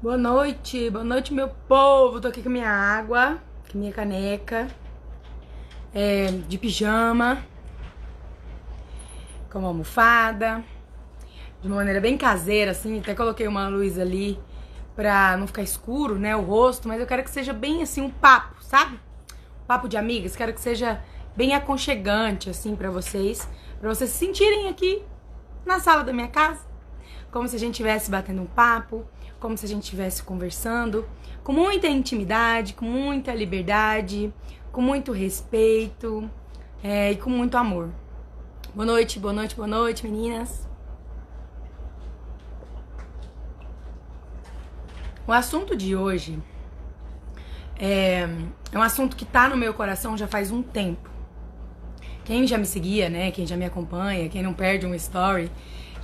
Boa noite, boa noite, meu povo. Tô aqui com minha água, com minha caneca, é, de pijama, com uma almofada, de uma maneira bem caseira, assim. Até coloquei uma luz ali pra não ficar escuro, né, o rosto, mas eu quero que seja bem assim um papo, sabe? Um papo de amigas. Quero que seja bem aconchegante, assim, pra vocês, pra vocês se sentirem aqui na sala da minha casa, como se a gente estivesse batendo um papo como se a gente estivesse conversando, com muita intimidade, com muita liberdade, com muito respeito é, e com muito amor. Boa noite, boa noite, boa noite, meninas. O assunto de hoje é, é um assunto que tá no meu coração já faz um tempo. Quem já me seguia, né? Quem já me acompanha, quem não perde um story,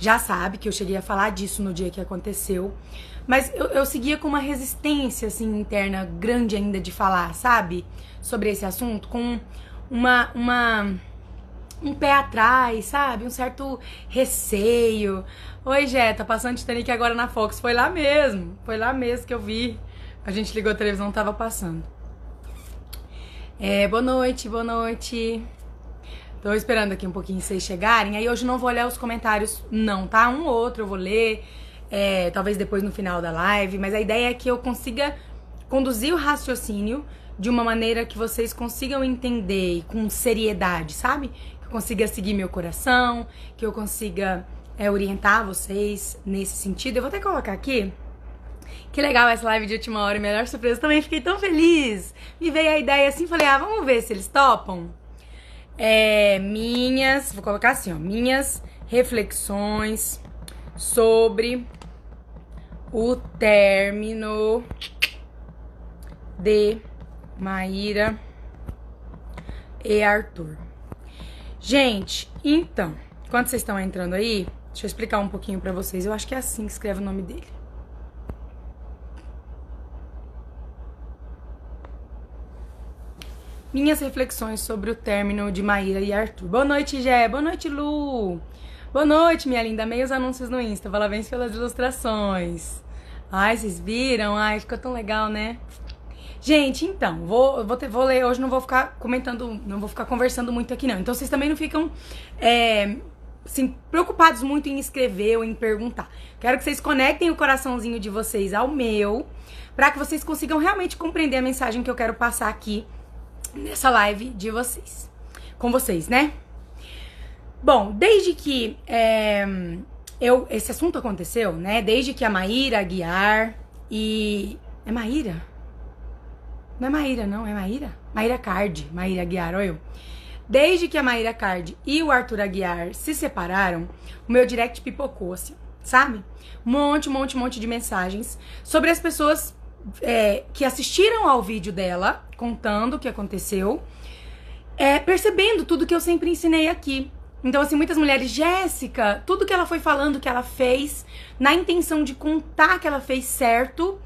já sabe que eu cheguei a falar disso no dia que aconteceu. Mas eu, eu seguia com uma resistência, assim, interna grande ainda de falar, sabe? Sobre esse assunto, com uma, uma um pé atrás, sabe? Um certo receio. Oi, Jé, tá passando Titanic agora na Fox. Foi lá mesmo. Foi lá mesmo que eu vi. A gente ligou a televisão, tava passando. É, boa noite, boa noite. Tô esperando aqui um pouquinho vocês chegarem. Aí hoje não vou olhar os comentários, não, tá? Um ou outro eu vou ler é, talvez depois no final da live, mas a ideia é que eu consiga conduzir o raciocínio de uma maneira que vocês consigam entender com seriedade, sabe? Que eu consiga seguir meu coração, que eu consiga é, orientar vocês nesse sentido. Eu vou até colocar aqui. Que legal essa live de última hora, melhor surpresa. Também fiquei tão feliz. Me veio a ideia assim, falei, ah, vamos ver se eles topam. É, minhas, vou colocar assim, ó, minhas reflexões sobre o término de Maíra e Arthur. Gente, então, enquanto vocês estão entrando aí, deixa eu explicar um pouquinho para vocês. Eu acho que é assim que escreve o nome dele. Minhas reflexões sobre o término de Maíra e Arthur. Boa noite, Gé. Boa noite, Lu. Boa noite, minha linda. Meios anúncios no Insta. Parabéns pelas ilustrações. Ai, vocês viram? Ai, ficou tão legal, né? Gente, então, vou, vou, ter, vou ler, hoje não vou ficar comentando, não vou ficar conversando muito aqui, não. Então vocês também não ficam é, assim, preocupados muito em escrever ou em perguntar. Quero que vocês conectem o coraçãozinho de vocês ao meu, para que vocês consigam realmente compreender a mensagem que eu quero passar aqui nessa live de vocês. Com vocês, né? Bom, desde que é, eu, esse assunto aconteceu, né? Desde que a Maíra Aguiar e. É Maíra? Não é Maíra, não, é Maíra? Maíra Card, Maíra Aguiar, olha eu. Desde que a Maíra Card e o Arthur Aguiar se separaram, o meu direct pipocou, assim, sabe? Um monte, um monte, um monte de mensagens sobre as pessoas é, que assistiram ao vídeo dela, contando o que aconteceu, é, percebendo tudo que eu sempre ensinei aqui. Então, assim, muitas mulheres, Jéssica, tudo que ela foi falando que ela fez, na intenção de contar que ela fez certo,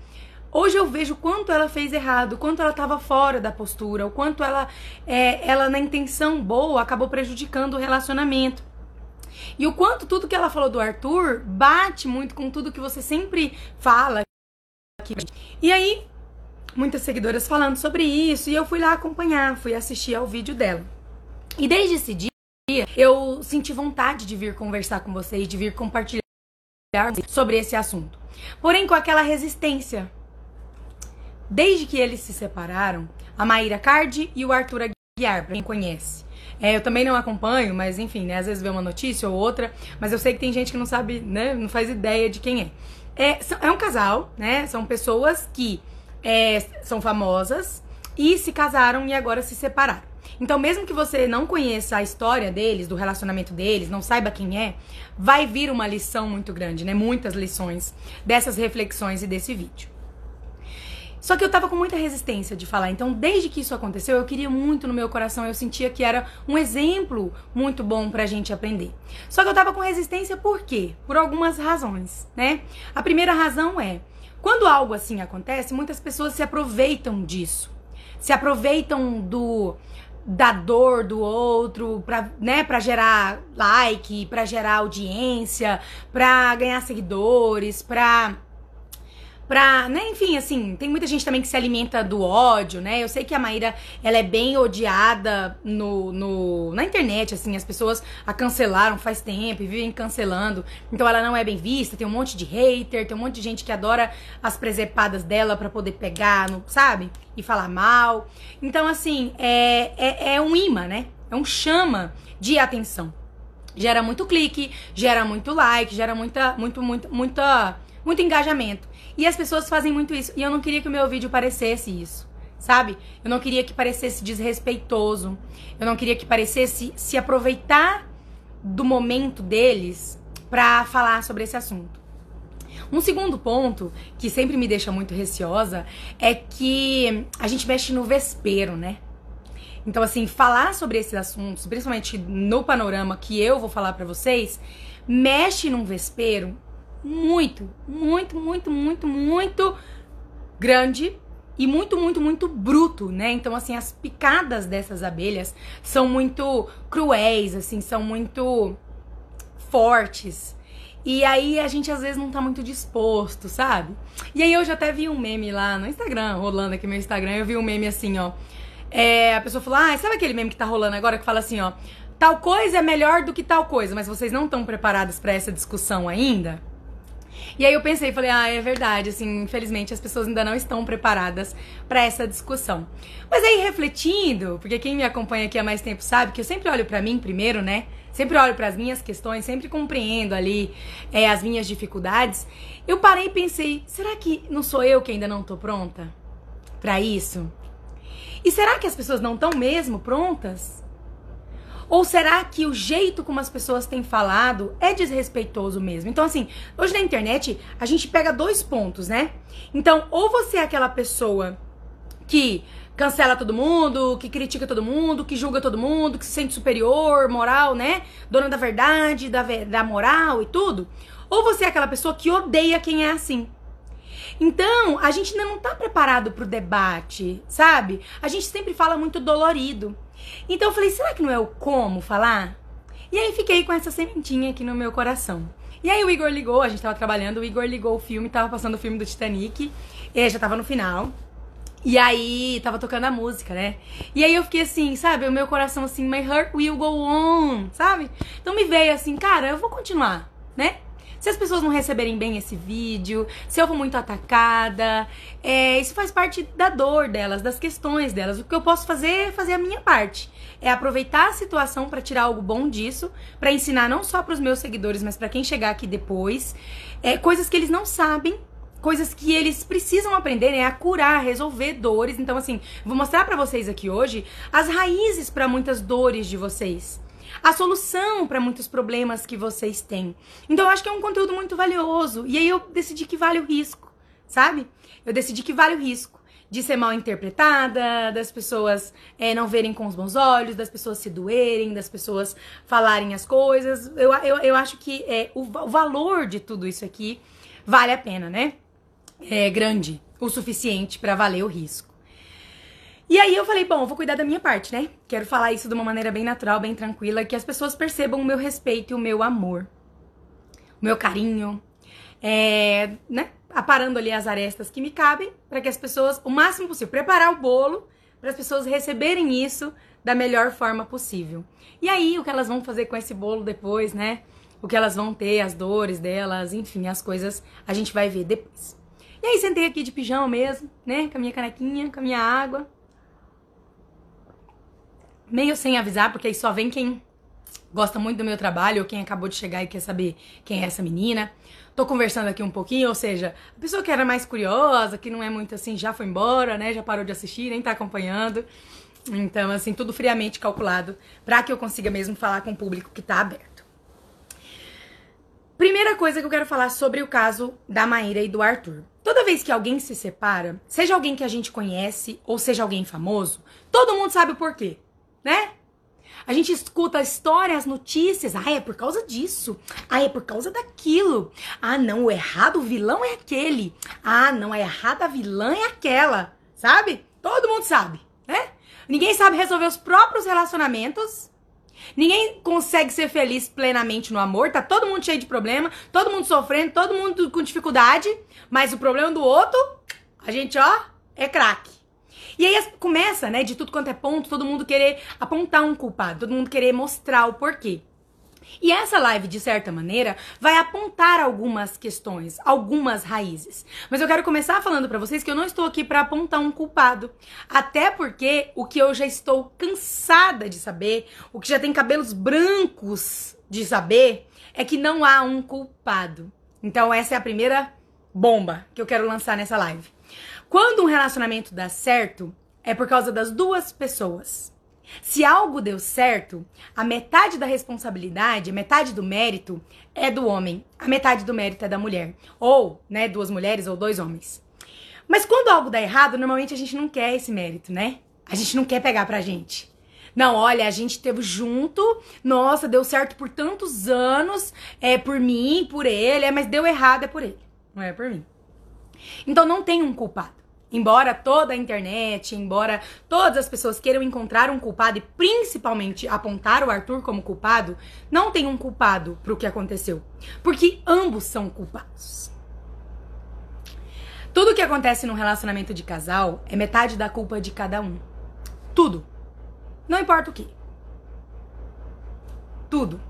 hoje eu vejo quanto ela fez errado, quanto ela estava fora da postura, o quanto ela, é, ela na intenção boa, acabou prejudicando o relacionamento. E o quanto tudo que ela falou do Arthur bate muito com tudo que você sempre fala. E aí, muitas seguidoras falando sobre isso, e eu fui lá acompanhar, fui assistir ao vídeo dela. E desde esse dia, eu senti vontade de vir conversar com vocês, de vir compartilhar sobre esse assunto. Porém, com aquela resistência. Desde que eles se separaram, a Maíra Cardi e o Arthur Aguiar, pra quem conhece. É, eu também não acompanho, mas enfim, né? Às vezes vê uma notícia ou outra, mas eu sei que tem gente que não sabe, né? Não faz ideia de quem é. É, é um casal, né? São pessoas que é, são famosas e se casaram e agora se separaram. Então, mesmo que você não conheça a história deles, do relacionamento deles, não saiba quem é, vai vir uma lição muito grande, né? Muitas lições dessas reflexões e desse vídeo. Só que eu tava com muita resistência de falar. Então, desde que isso aconteceu, eu queria muito no meu coração, eu sentia que era um exemplo muito bom pra gente aprender. Só que eu tava com resistência por quê? Por algumas razões, né? A primeira razão é, quando algo assim acontece, muitas pessoas se aproveitam disso. Se aproveitam do da dor do outro, pra, né, pra gerar like, pra gerar audiência, pra ganhar seguidores, pra pra, né, enfim, assim, tem muita gente também que se alimenta do ódio, né? Eu sei que a Maíra, ela é bem odiada no, no, na internet, assim, as pessoas a cancelaram faz tempo e vivem cancelando, então ela não é bem vista, tem um monte de hater, tem um monte de gente que adora as presepadas dela para poder pegar, no, sabe? E falar mal. Então, assim, é, é, é um imã, né? É um chama de atenção. Gera muito clique, gera muito like, gera muita, muito, muito, muita, muito engajamento. E as pessoas fazem muito isso. E eu não queria que o meu vídeo parecesse isso, sabe? Eu não queria que parecesse desrespeitoso. Eu não queria que parecesse se aproveitar do momento deles para falar sobre esse assunto. Um segundo ponto que sempre me deixa muito receosa é que a gente mexe no vespeiro, né? Então, assim, falar sobre esses assuntos, principalmente no panorama que eu vou falar para vocês, mexe num vespeiro muito, muito, muito, muito, muito grande e muito, muito, muito bruto, né? Então, assim, as picadas dessas abelhas são muito cruéis, assim, são muito fortes. E aí a gente às vezes não tá muito disposto, sabe? E aí eu já até vi um meme lá no Instagram, rolando aqui meu Instagram, eu vi um meme assim, ó. É, a pessoa falou: Ah, sabe aquele meme que tá rolando agora que fala assim, ó, tal coisa é melhor do que tal coisa, mas vocês não estão preparados para essa discussão ainda? E aí eu pensei, falei, ah, é verdade, assim, infelizmente as pessoas ainda não estão preparadas para essa discussão. Mas aí refletindo, porque quem me acompanha aqui há mais tempo sabe que eu sempre olho para mim primeiro, né? Sempre olho para as minhas questões, sempre compreendo ali é, as minhas dificuldades. Eu parei e pensei, será que não sou eu que ainda não tô pronta para isso? E será que as pessoas não estão mesmo prontas? Ou será que o jeito como as pessoas têm falado é desrespeitoso mesmo? Então, assim, hoje na internet a gente pega dois pontos, né? Então, ou você é aquela pessoa que cancela todo mundo, que critica todo mundo, que julga todo mundo, que se sente superior, moral, né? Dona da verdade, da, da moral e tudo. Ou você é aquela pessoa que odeia quem é assim. Então, a gente ainda não tá preparado pro debate, sabe? A gente sempre fala muito dolorido. Então eu falei, será que não é o como falar? E aí fiquei com essa sementinha aqui no meu coração. E aí o Igor ligou, a gente tava trabalhando, o Igor ligou o filme, tava passando o filme do Titanic, e já tava no final. E aí tava tocando a música, né? E aí eu fiquei assim, sabe, o meu coração assim, my heart will go on, sabe? Então me veio assim, cara, eu vou continuar, né? Se as pessoas não receberem bem esse vídeo, se eu for muito atacada, é, isso faz parte da dor delas, das questões delas. O que eu posso fazer é fazer a minha parte. É aproveitar a situação para tirar algo bom disso, para ensinar não só para os meus seguidores, mas para quem chegar aqui depois, é, coisas que eles não sabem coisas que eles precisam aprender né, a curar, resolver dores. Então, assim, vou mostrar para vocês aqui hoje as raízes para muitas dores de vocês a solução para muitos problemas que vocês têm. Então eu acho que é um conteúdo muito valioso. E aí eu decidi que vale o risco, sabe? Eu decidi que vale o risco de ser mal interpretada, das pessoas é, não verem com os bons olhos, das pessoas se doerem, das pessoas falarem as coisas. Eu, eu, eu acho que é, o, o valor de tudo isso aqui vale a pena, né? É grande o suficiente para valer o risco. E aí eu falei, bom, eu vou cuidar da minha parte, né? Quero falar isso de uma maneira bem natural, bem tranquila, que as pessoas percebam o meu respeito e o meu amor, o meu carinho, é, né? Aparando ali as arestas que me cabem, para que as pessoas, o máximo possível, preparar o bolo para as pessoas receberem isso da melhor forma possível. E aí, o que elas vão fazer com esse bolo depois, né? O que elas vão ter, as dores delas, enfim, as coisas a gente vai ver depois. E aí, sentei aqui de pijama mesmo, né? Com a minha canequinha, com a minha água, meio sem avisar, porque aí só vem quem gosta muito do meu trabalho ou quem acabou de chegar e quer saber quem é essa menina. Tô conversando aqui um pouquinho, ou seja, a pessoa que era mais curiosa, que não é muito assim, já foi embora, né? Já parou de assistir, nem tá acompanhando. Então, assim, tudo friamente calculado para que eu consiga mesmo falar com o público que tá aberto. Primeira coisa que eu quero falar sobre o caso da Maíra e do Arthur. Toda vez que alguém se separa, seja alguém que a gente conhece ou seja alguém famoso, todo mundo sabe o porquê né? A gente escuta histórias, notícias. Ah, é por causa disso. Ah, é por causa daquilo. Ah, não, o errado, o vilão é aquele. Ah, não, a errada a vilã é aquela. Sabe? Todo mundo sabe, né? Ninguém sabe resolver os próprios relacionamentos. Ninguém consegue ser feliz plenamente no amor, tá todo mundo cheio de problema, todo mundo sofrendo, todo mundo com dificuldade, mas o problema do outro, a gente, ó, é craque. E aí começa, né, de tudo quanto é ponto, todo mundo querer apontar um culpado, todo mundo querer mostrar o porquê. E essa live, de certa maneira, vai apontar algumas questões, algumas raízes. Mas eu quero começar falando para vocês que eu não estou aqui para apontar um culpado. Até porque o que eu já estou cansada de saber, o que já tem cabelos brancos de saber, é que não há um culpado. Então, essa é a primeira bomba que eu quero lançar nessa live. Quando um relacionamento dá certo, é por causa das duas pessoas. Se algo deu certo, a metade da responsabilidade, metade do mérito é do homem, a metade do mérito é da mulher. Ou, né, duas mulheres ou dois homens. Mas quando algo dá errado, normalmente a gente não quer esse mérito, né? A gente não quer pegar pra gente. Não, olha, a gente teve junto, nossa, deu certo por tantos anos, é por mim, por ele, é, mas deu errado é por ele, não é por mim. Então não tem um culpado. Embora toda a internet, embora todas as pessoas queiram encontrar um culpado e principalmente apontar o Arthur como culpado, não tem um culpado pro que aconteceu, porque ambos são culpados. Tudo que acontece num relacionamento de casal é metade da culpa de cada um. Tudo. Não importa o que. Tudo.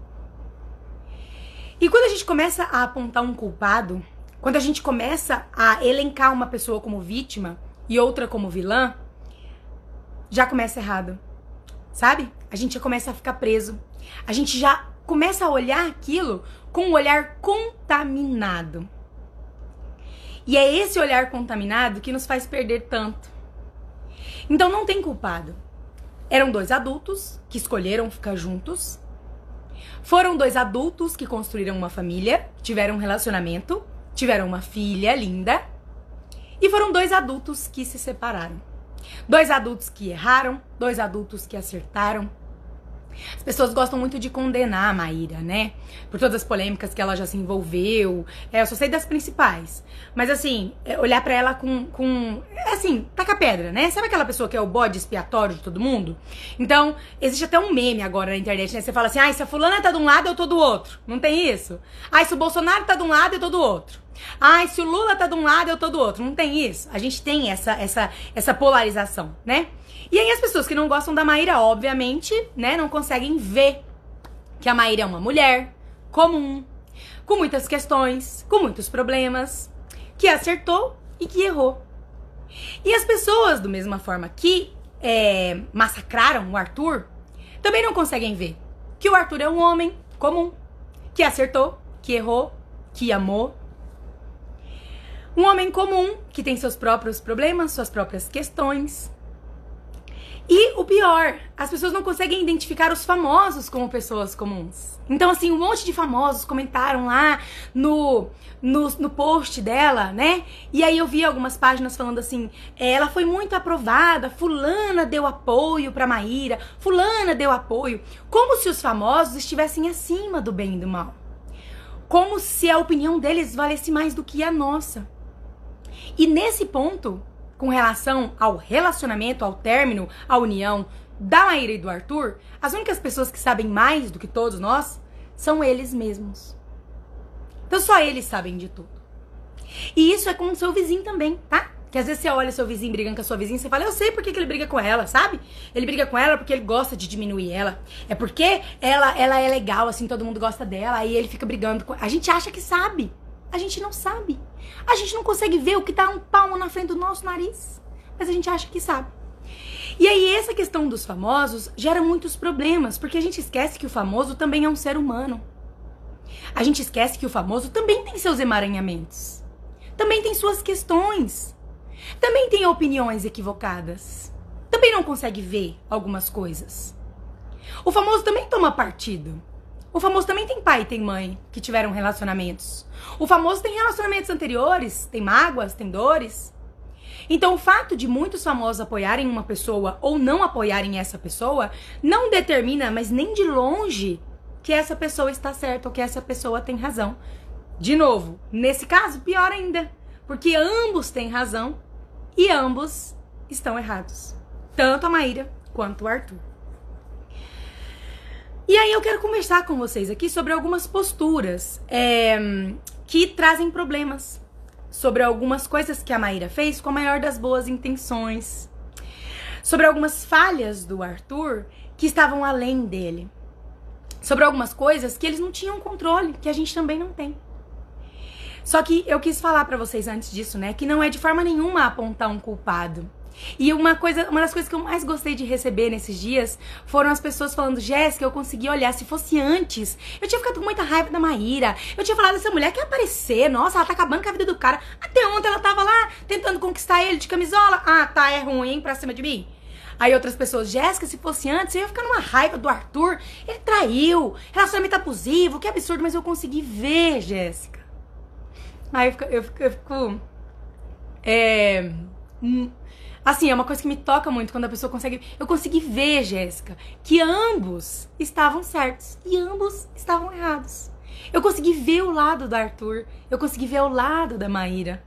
E quando a gente começa a apontar um culpado, quando a gente começa a elencar uma pessoa como vítima e outra como vilã, já começa errado. Sabe? A gente já começa a ficar preso. A gente já começa a olhar aquilo com um olhar contaminado. E é esse olhar contaminado que nos faz perder tanto. Então não tem culpado. Eram dois adultos que escolheram ficar juntos. Foram dois adultos que construíram uma família, tiveram um relacionamento tiveram uma filha linda e foram dois adultos que se separaram. Dois adultos que erraram, dois adultos que acertaram, as pessoas gostam muito de condenar a Maíra, né? Por todas as polêmicas que ela já se envolveu. É, eu só sei das principais. Mas assim, é, olhar para ela com, com. É assim, taca pedra, né? Sabe aquela pessoa que é o bode expiatório de todo mundo? Então, existe até um meme agora na internet, né? Você fala assim, ah, se a fulana tá de um lado, eu tô do outro. Não tem isso? Ah, se o Bolsonaro tá de um lado, eu tô do outro. Ah, se o Lula tá de um lado, eu tô do outro. Não tem isso. A gente tem essa, essa, essa polarização, né? E aí as pessoas que não gostam da Maíra, obviamente, né, não conseguem ver que a Maíra é uma mulher comum, com muitas questões, com muitos problemas, que acertou e que errou. E as pessoas, do mesma forma que é, massacraram o Arthur, também não conseguem ver que o Arthur é um homem comum, que acertou, que errou, que amou. Um homem comum que tem seus próprios problemas, suas próprias questões, e o pior, as pessoas não conseguem identificar os famosos como pessoas comuns. Então, assim, um monte de famosos comentaram lá no, no, no post dela, né? E aí eu vi algumas páginas falando assim: é, ela foi muito aprovada, Fulana deu apoio pra Maíra, Fulana deu apoio. Como se os famosos estivessem acima do bem e do mal. Como se a opinião deles valesse mais do que a nossa. E nesse ponto, com relação ao relacionamento, ao término, à união da Maíra e do Arthur, as únicas pessoas que sabem mais do que todos nós são eles mesmos. Então só eles sabem de tudo. E isso é com o seu vizinho também, tá? Que às vezes você olha seu vizinho brigando com a sua vizinha e você fala, eu sei por que, que ele briga com ela, sabe? Ele briga com ela porque ele gosta de diminuir ela. É porque ela, ela é legal, assim, todo mundo gosta dela, aí ele fica brigando com. A gente acha que sabe. A gente não sabe. A gente não consegue ver o que tá um palmo na frente do nosso nariz. Mas a gente acha que sabe. E aí, essa questão dos famosos gera muitos problemas, porque a gente esquece que o famoso também é um ser humano. A gente esquece que o famoso também tem seus emaranhamentos. Também tem suas questões. Também tem opiniões equivocadas. Também não consegue ver algumas coisas. O famoso também toma partido. O famoso também tem pai e tem mãe que tiveram relacionamentos. O famoso tem relacionamentos anteriores, tem mágoas, tem dores. Então, o fato de muitos famosos apoiarem uma pessoa ou não apoiarem essa pessoa não determina, mas nem de longe, que essa pessoa está certa ou que essa pessoa tem razão. De novo, nesse caso, pior ainda, porque ambos têm razão e ambos estão errados. Tanto a Maíra quanto o Arthur. E aí eu quero conversar com vocês aqui sobre algumas posturas é, que trazem problemas. Sobre algumas coisas que a Maíra fez com a maior das boas intenções. Sobre algumas falhas do Arthur que estavam além dele. Sobre algumas coisas que eles não tinham controle, que a gente também não tem. Só que eu quis falar para vocês antes disso, né, que não é de forma nenhuma apontar um culpado. E uma coisa, uma das coisas que eu mais gostei de receber nesses dias foram as pessoas falando: Jéssica, eu consegui olhar. Se fosse antes, eu tinha ficado com muita raiva da Maíra. Eu tinha falado: essa mulher quer aparecer. Nossa, ela tá acabando com a vida do cara. Até ontem ela tava lá tentando conquistar ele de camisola. Ah, tá, é ruim pra cima de mim. Aí outras pessoas, Jéssica, se fosse antes, eu ia ficar numa raiva do Arthur. Ele traiu, relacionamento abusivo, que absurdo, mas eu consegui ver, Jéssica. Aí eu fico, eu fico, eu fico é, hum, Assim, é uma coisa que me toca muito quando a pessoa consegue. Eu consegui ver, Jéssica, que ambos estavam certos e ambos estavam errados. Eu consegui ver o lado do Arthur, eu consegui ver o lado da Maíra.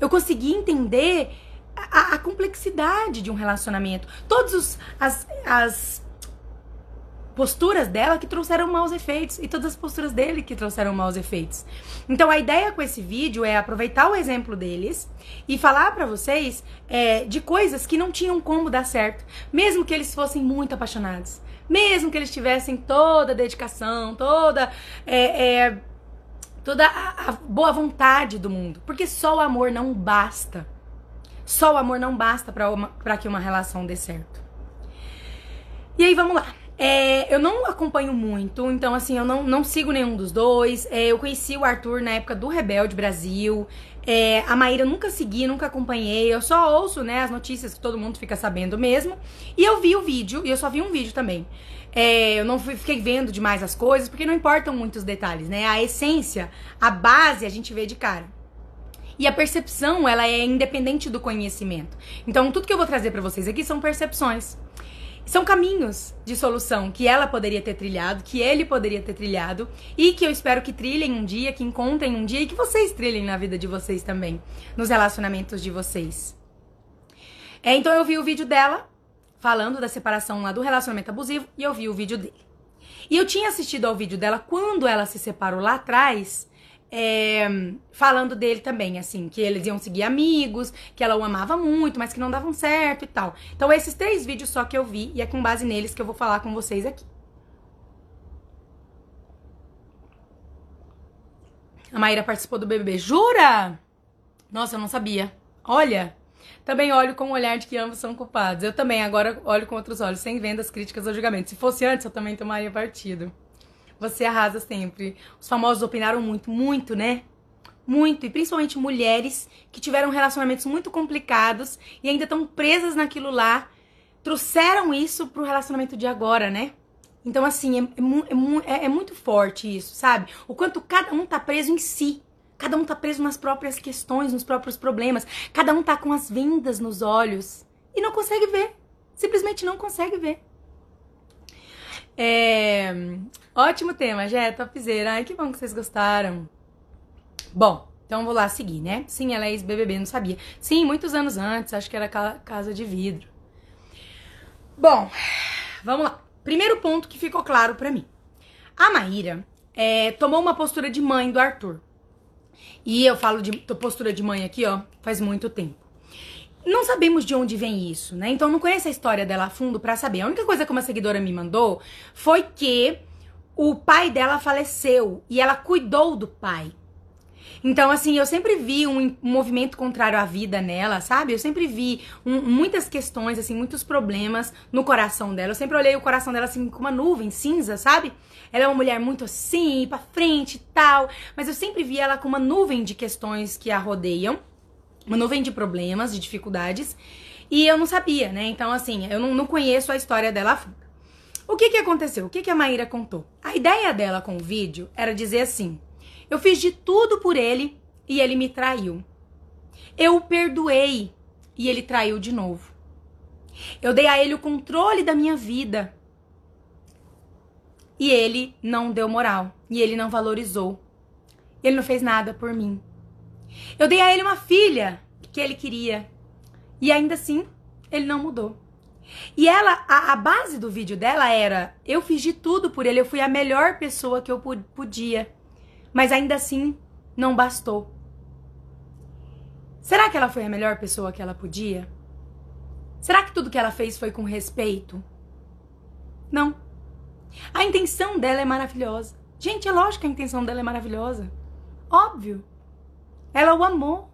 Eu consegui entender a, a complexidade de um relacionamento. Todas as, as posturas dela que trouxeram maus efeitos e todas as posturas dele que trouxeram maus efeitos. Então a ideia com esse vídeo é aproveitar o exemplo deles e falar para vocês é, de coisas que não tinham como dar certo, mesmo que eles fossem muito apaixonados, mesmo que eles tivessem toda a dedicação, toda é, é, toda a, a boa vontade do mundo, porque só o amor não basta. Só o amor não basta para que uma relação dê certo. E aí vamos lá. É, eu não acompanho muito, então assim, eu não, não sigo nenhum dos dois. É, eu conheci o Arthur na época do Rebelde Brasil. É, a Maíra eu nunca segui, nunca acompanhei. Eu só ouço, né, as notícias que todo mundo fica sabendo mesmo. E eu vi o vídeo, e eu só vi um vídeo também. É, eu não fiquei vendo demais as coisas, porque não importam muitos detalhes, né? A essência, a base a gente vê de cara. E a percepção, ela é independente do conhecimento. Então, tudo que eu vou trazer para vocês aqui são percepções. São caminhos de solução que ela poderia ter trilhado, que ele poderia ter trilhado e que eu espero que trilhem um dia, que encontrem um dia e que vocês trilhem na vida de vocês também, nos relacionamentos de vocês. É, então eu vi o vídeo dela falando da separação lá do relacionamento abusivo e eu vi o vídeo dele. E eu tinha assistido ao vídeo dela quando ela se separou lá atrás é, falando dele também, assim, que eles iam seguir amigos, que ela o amava muito, mas que não davam certo e tal. Então, esses três vídeos só que eu vi e é com base neles que eu vou falar com vocês aqui. A Maíra participou do BBB. Jura? Nossa, eu não sabia. Olha, também olho com o olhar de que ambos são culpados. Eu também agora olho com outros olhos, sem vendas, críticas ou julgamentos. Se fosse antes, eu também tomaria partido. Você arrasa sempre. Os famosos opinaram muito, muito, né? Muito, e principalmente mulheres que tiveram relacionamentos muito complicados e ainda estão presas naquilo lá, trouxeram isso pro relacionamento de agora, né? Então, assim, é, é, é, é, muito forte isso, sabe? O quanto cada um tá preso em si. Cada um tá preso nas próprias questões, nos próprios problemas. Cada um tá com as vendas nos olhos e não consegue ver. Simplesmente não consegue ver. É... Ótimo tema, Jé, topzera. Ai, que bom que vocês gostaram. Bom, então vou lá seguir, né? Sim, ela é ex-BBB, não sabia. Sim, muitos anos antes, acho que era Casa de Vidro. Bom, vamos lá. Primeiro ponto que ficou claro para mim. A Maíra é, tomou uma postura de mãe do Arthur. E eu falo de postura de mãe aqui, ó, faz muito tempo não sabemos de onde vem isso, né? Então não conheço a história dela a fundo para saber. A única coisa que uma seguidora me mandou foi que o pai dela faleceu e ela cuidou do pai. Então, assim, eu sempre vi um, movimento contrário à vida nela, sabe? Eu sempre vi um, muitas questões, assim, muitos problemas no coração dela. Eu sempre olhei o coração dela, assim, com uma nuvem cinza, sabe? Ela é uma mulher muito assim, pra frente e tal. Mas eu sempre vi ela com uma nuvem de questões que a rodeiam uma nuvem de problemas, de dificuldades, e eu não sabia, né? Então, assim, eu não, não conheço a história dela a fundo. O que que aconteceu? O que que a Maíra contou? A ideia dela com o vídeo era dizer assim: eu fiz de tudo por ele e ele me traiu. Eu o perdoei e ele traiu de novo. Eu dei a ele o controle da minha vida. E ele não deu moral. E ele não valorizou. Ele não fez nada por mim. Eu dei a ele uma filha que ele queria. E ainda assim, ele não mudou. E ela, a, a, base do vídeo dela era: eu fiz de tudo por ele, eu fui a melhor pessoa que eu podia. Mas ainda assim, não bastou. Será que ela foi a melhor pessoa que ela podia? Será que tudo que ela fez foi com respeito? Não. A intenção dela é maravilhosa. Gente, é lógico que a intenção dela é maravilhosa. Óbvio. Ela o amou.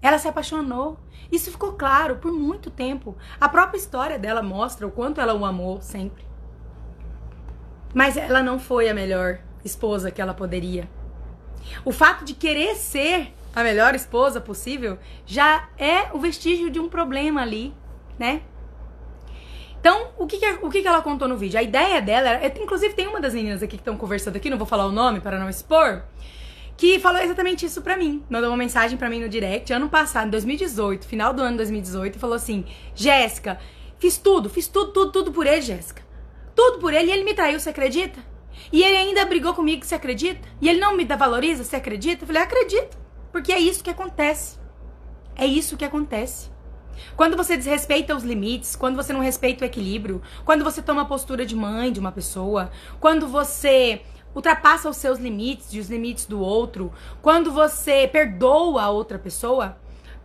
Ela se apaixonou. Isso ficou claro por muito tempo. A própria história dela mostra o quanto ela o amou sempre. Mas ela não foi a melhor esposa que ela poderia. O fato de querer ser a melhor esposa possível já é o vestígio de um problema ali, né? Então, o que, que, o que, que ela contou no vídeo? A ideia dela, era, inclusive tem uma das meninas aqui que estão conversando aqui, não vou falar o nome para não expor, que falou exatamente isso pra mim. Mandou uma mensagem pra mim no direct ano passado, em 2018, final do ano 2018, e falou assim: Jéssica, fiz tudo, fiz tudo, tudo, tudo por ele, Jéssica. Tudo por ele e ele me traiu, você acredita? E ele ainda brigou comigo, você acredita? E ele não me valoriza, você acredita? Eu falei: acredito, porque é isso que acontece. É isso que acontece. Quando você desrespeita os limites, quando você não respeita o equilíbrio, quando você toma a postura de mãe de uma pessoa, quando você ultrapassa os seus limites e os limites do outro, quando você perdoa a outra pessoa,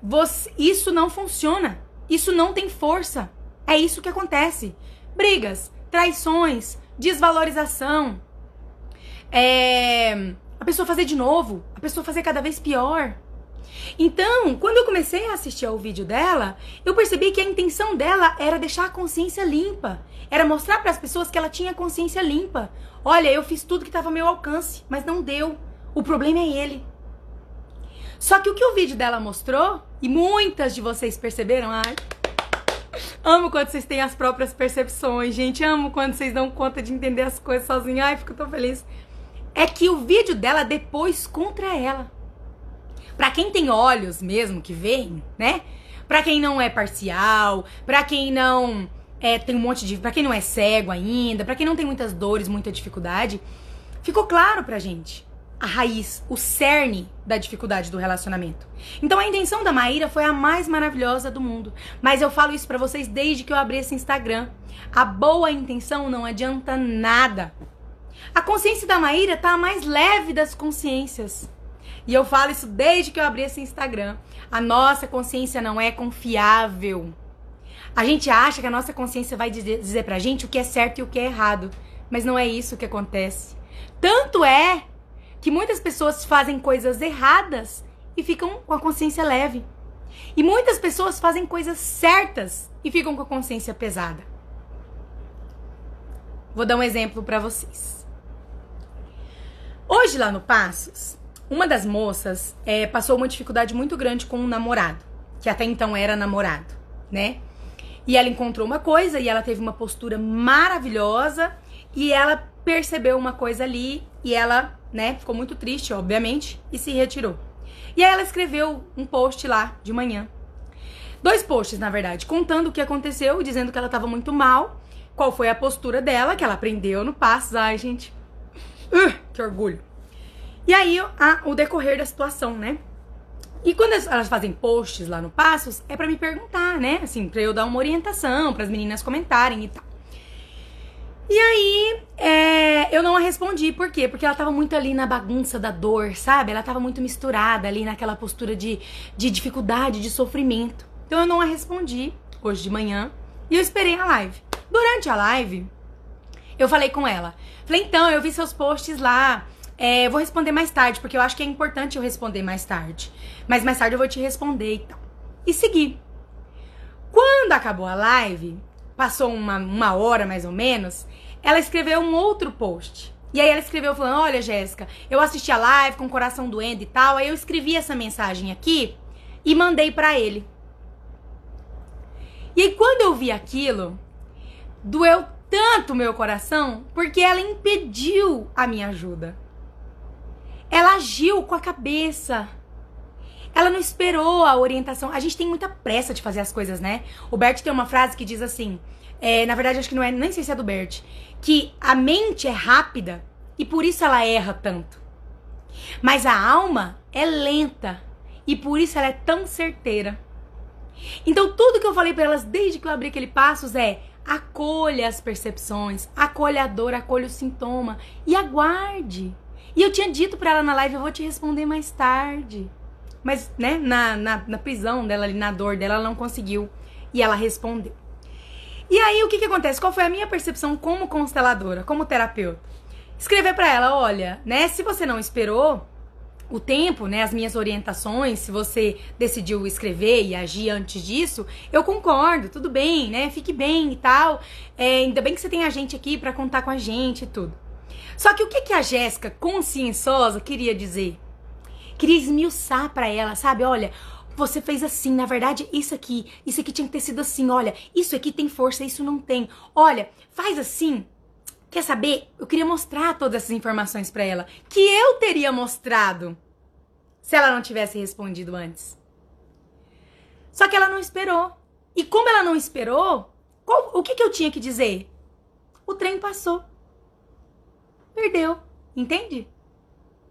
você, isso não funciona. Isso não tem força. É isso que acontece. Brigas, traições, desvalorização. É, a pessoa fazer de novo, a pessoa fazer cada vez pior. Então, quando eu comecei a assistir ao vídeo dela, eu percebi que a intenção dela era deixar a consciência limpa, era mostrar para as pessoas que ela tinha consciência limpa. Olha, eu fiz tudo que estava ao meu alcance, mas não deu. O problema é ele. Só que o que o vídeo dela mostrou, e muitas de vocês perceberam, ai, amo quando vocês têm as próprias percepções, gente, amo quando vocês dão conta de entender as coisas sozinhos, ai, fico tão feliz. É que o vídeo dela depois contra ela. Para quem tem olhos mesmo que veem, né? Para quem não é parcial, para quem não é, tem um monte de. para quem não é cego ainda, para quem não tem muitas dores, muita dificuldade, ficou claro pra gente a raiz, o cerne da dificuldade do relacionamento. Então a intenção da Maíra foi a mais maravilhosa do mundo. Mas eu falo isso para vocês desde que eu abri esse Instagram. A boa intenção não adianta nada. A consciência da Maíra tá a mais leve das consciências. E eu falo isso desde que eu abri esse Instagram. A nossa consciência não é confiável. A gente acha que a nossa consciência vai dizer, dizer pra gente o que é certo e o que é errado. Mas não é isso que acontece. Tanto é que muitas pessoas fazem coisas erradas e ficam com a consciência leve. E muitas pessoas fazem coisas certas e ficam com a consciência pesada. Vou dar um exemplo para vocês. Hoje lá no Passos, uma das moças é, passou uma dificuldade muito grande com um namorado, que até então era namorado, né? E ela encontrou uma coisa e ela teve uma postura maravilhosa e ela percebeu uma coisa ali e ela, né, ficou muito triste, obviamente, e se retirou. E aí ela escreveu um post lá de manhã. Dois posts, na verdade, contando o que aconteceu, dizendo que ela estava muito mal, qual foi a postura dela, que ela aprendeu no passo. Ai, gente. Uh, que orgulho. E aí, a, o decorrer da situação, né? E quando elas fazem posts lá no Passos, é para me perguntar, né? Assim, pra eu dar uma orientação, para as meninas comentarem e tal. E aí, é, eu não a respondi, por quê? Porque ela tava muito ali na bagunça da dor, sabe? Ela tava muito misturada ali naquela postura de, de dificuldade, de sofrimento. Então eu não a respondi hoje de manhã e eu esperei a live. Durante a live, eu falei com ela. Falei, então, eu vi seus posts lá é, vou responder mais tarde, porque eu acho que é importante eu responder mais tarde. Mas mais tarde eu vou te responder e tal. E seguir. Quando acabou a live, passou uma, uma hora mais ou menos, ela escreveu um outro post. E aí ela escreveu falando: Olha, Jéssica, eu assisti a live com o coração doendo e tal. Aí eu escrevi essa mensagem aqui e mandei para ele. E aí quando eu vi aquilo, doeu tanto meu coração, porque ela impediu a minha ajuda. Ela agiu com a cabeça. Ela não esperou a orientação. A gente tem muita pressa de fazer as coisas, né? O Bert tem uma frase que diz assim: é, na verdade, acho que não é, nem sei se é do Bert, que a mente é rápida e por isso ela erra tanto. Mas a alma é lenta e por isso ela é tão certeira. Então, tudo que eu falei para elas desde que eu abri aquele passos é acolha as percepções, acolha a dor, acolha o sintoma e aguarde. E eu tinha dito para ela na live, eu vou te responder mais tarde. Mas, né, na, na, na prisão dela ali, na dor dela, ela não conseguiu. E ela respondeu. E aí, o que que acontece? Qual foi a minha percepção como consteladora, como terapeuta? Escrever para ela, olha, né, se você não esperou, o tempo, né, as minhas orientações, se você decidiu escrever e agir antes disso, eu concordo, tudo bem, né? Fique bem e tal. É, ainda bem que você tem a gente aqui para contar com a gente e tudo. Só que o que, que a Jéssica, conscienciosa, queria dizer? Queria esmiuçar para ela, sabe? Olha, você fez assim, na verdade, isso aqui, isso aqui tinha que ter sido assim. Olha, isso aqui tem força, isso não tem. Olha, faz assim, Quer saber? Eu queria mostrar todas essas informações para ela, que eu teria mostrado se ela não tivesse respondido antes. Só que ela não esperou. E como ela não esperou, qual, o que, que eu tinha que dizer? O trem passou. Perdeu. Entende?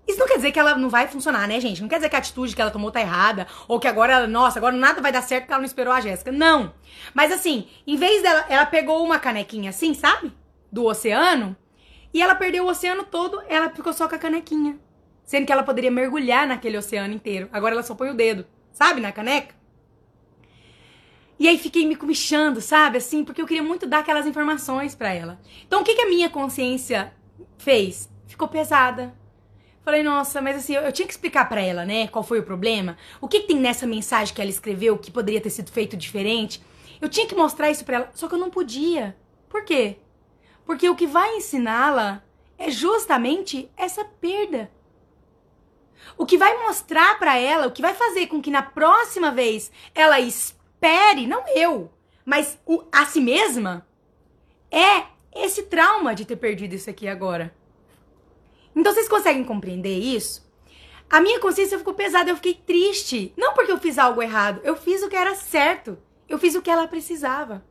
Isso não quer dizer que ela não vai funcionar, né, gente? Não quer dizer que a atitude que ela tomou tá errada, ou que agora, nossa, agora nada vai dar certo porque ela não esperou a Jéssica. Não. Mas assim, em vez dela, ela pegou uma canequinha assim, sabe? do oceano e ela perdeu o oceano todo, ela ficou só com a canequinha. Sendo que ela poderia mergulhar naquele oceano inteiro. Agora ela só põe o dedo, sabe, na caneca? E aí fiquei me comichando, sabe, assim, porque eu queria muito dar aquelas informações para ela. Então o que, que a minha consciência fez? Ficou pesada. Falei, nossa, mas assim, eu, eu tinha que explicar para ela, né, qual foi o problema, o que, que tem nessa mensagem que ela escreveu que poderia ter sido feito diferente. Eu tinha que mostrar isso para ela, só que eu não podia. Por quê? Porque o que vai ensiná-la é justamente essa perda. O que vai mostrar para ela, o que vai fazer com que na próxima vez ela espere, não eu, mas o, a si mesma, é esse trauma de ter perdido isso aqui agora. Então vocês conseguem compreender isso? A minha consciência ficou pesada, eu fiquei triste. Não porque eu fiz algo errado, eu fiz o que era certo. Eu fiz o que ela precisava.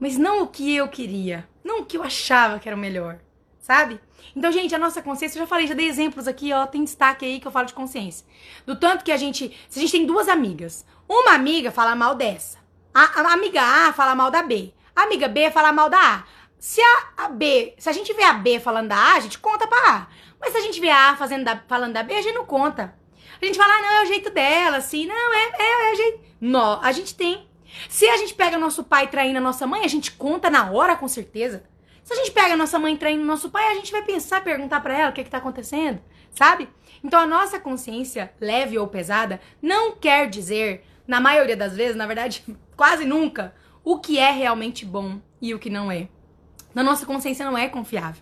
Mas não o que eu queria. Não o que eu achava que era o melhor, sabe? Então, gente, a nossa consciência, eu já falei, já dei exemplos aqui, ó, tem destaque aí que eu falo de consciência. Do tanto que a gente, se a gente tem duas amigas, uma amiga fala mal dessa, a, a amiga A fala mal da B, a amiga B fala mal da A. Se a, a, B, se a gente vê a B falando da A, a gente conta pra A. Mas se a gente vê a A fazendo da, falando da B, a gente não conta. A gente fala, ah, não, é o jeito dela, assim, não, é, é, é o jeito. Não, a gente tem se a gente pega nosso pai traindo a nossa mãe, a gente conta na hora, com certeza. Se a gente pega nossa mãe traindo nosso pai, a gente vai pensar, perguntar para ela o que, é que tá acontecendo, sabe? Então a nossa consciência, leve ou pesada, não quer dizer, na maioria das vezes, na verdade, quase nunca, o que é realmente bom e o que não é. Na nossa consciência não é confiável.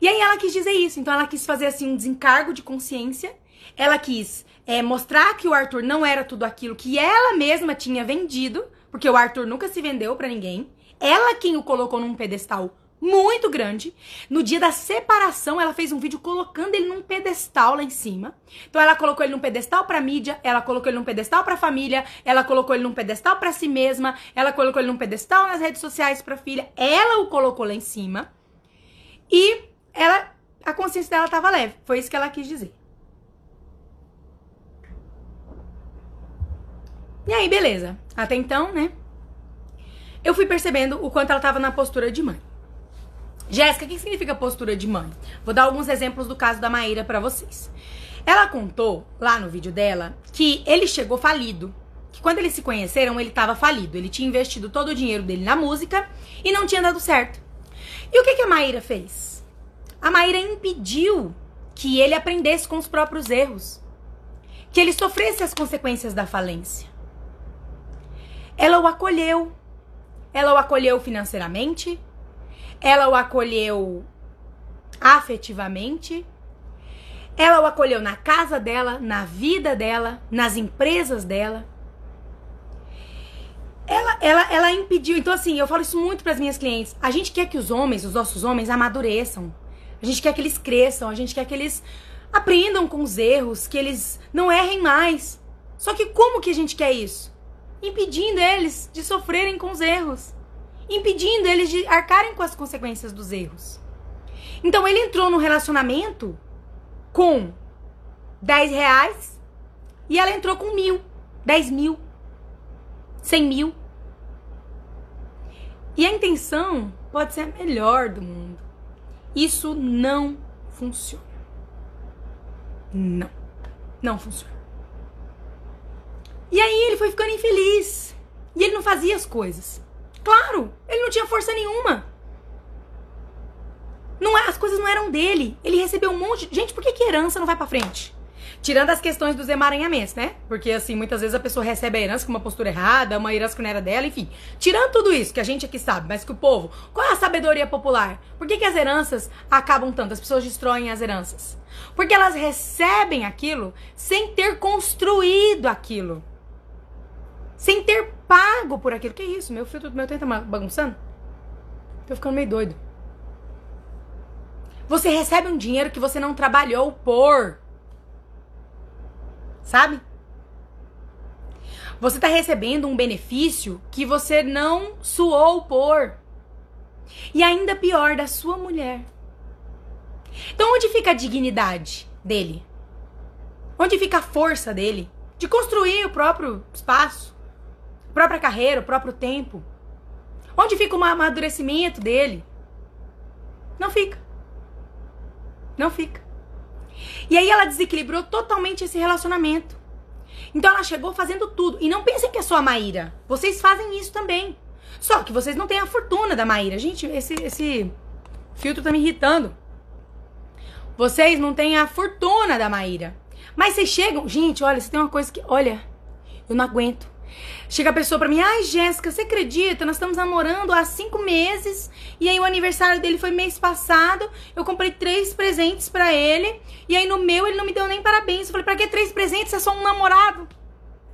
E aí ela quis dizer isso, então ela quis fazer assim um desencargo de consciência, ela quis é, mostrar que o Arthur não era tudo aquilo que ela mesma tinha vendido, porque o Arthur nunca se vendeu para ninguém. Ela quem o colocou num pedestal muito grande. No dia da separação, ela fez um vídeo colocando ele num pedestal lá em cima. Então ela colocou ele num pedestal para mídia, ela colocou ele num pedestal para família, ela colocou ele num pedestal para si mesma, ela colocou ele num pedestal nas redes sociais para filha. Ela o colocou lá em cima. E ela a consciência dela tava leve. Foi isso que ela quis dizer. E aí, beleza. Até então, né? Eu fui percebendo o quanto ela tava na postura de mãe. Jéssica, o que significa postura de mãe? Vou dar alguns exemplos do caso da Maíra para vocês. Ela contou lá no vídeo dela que ele chegou falido. Que quando eles se conheceram, ele tava falido. Ele tinha investido todo o dinheiro dele na música e não tinha dado certo. E o que, que a Maíra fez? A Maíra impediu que ele aprendesse com os próprios erros. Que ele sofresse as consequências da falência. Ela o acolheu. Ela o acolheu financeiramente. Ela o acolheu afetivamente. Ela o acolheu na casa dela, na vida dela, nas empresas dela. Ela, ela, ela impediu. Então, assim, eu falo isso muito para as minhas clientes. A gente quer que os homens, os nossos homens, amadureçam. A gente quer que eles cresçam. A gente quer que eles aprendam com os erros, que eles não errem mais. Só que como que a gente quer isso? impedindo eles de sofrerem com os erros, impedindo eles de arcarem com as consequências dos erros. Então ele entrou no relacionamento com 10 reais e ela entrou com mil, 10 mil. 100 mil. E a intenção pode ser a melhor do mundo. Isso não funciona. Não. Não funciona. E aí ele foi ficando infeliz. E ele não fazia as coisas. Claro, ele não tinha força nenhuma. Não, é, as coisas não eram dele. Ele recebeu um monte de. Gente, por que, que herança não vai para frente? Tirando as questões dos emaranhamentos, né? Porque, assim, muitas vezes a pessoa recebe a herança com uma postura errada, uma herança que não era dela, enfim. Tirando tudo isso, que a gente aqui sabe, mas que o povo. Qual é a sabedoria popular? Por que, que as heranças acabam tanto? As pessoas destroem as heranças. Porque elas recebem aquilo sem ter construído aquilo. Sem ter pago por aquilo. Que isso? Meu filtro do meu tempo tá bagunçando? Tô ficando meio doido. Você recebe um dinheiro que você não trabalhou por. Sabe? Você está recebendo um benefício que você não suou por. E ainda pior, da sua mulher. Então, onde fica a dignidade dele? Onde fica a força dele de construir o próprio espaço, própria carreira, o próprio tempo? Onde fica o amadurecimento dele? Não fica. Não fica. E aí ela desequilibrou totalmente esse relacionamento. Então ela chegou fazendo tudo. E não pensem que é só a Maíra. Vocês fazem isso também. Só que vocês não têm a fortuna da Maíra. Gente, esse, esse filtro tá me irritando. Vocês não têm a fortuna da Maíra. Mas vocês chegam. Gente, olha, você tem uma coisa que. Olha, eu não aguento. Chega a pessoa pra mim, ai Jéssica, você acredita? Nós estamos namorando há cinco meses e aí o aniversário dele foi mês passado. Eu comprei três presentes para ele e aí no meu ele não me deu nem parabéns. Eu falei, pra que três presentes? É só um namorado.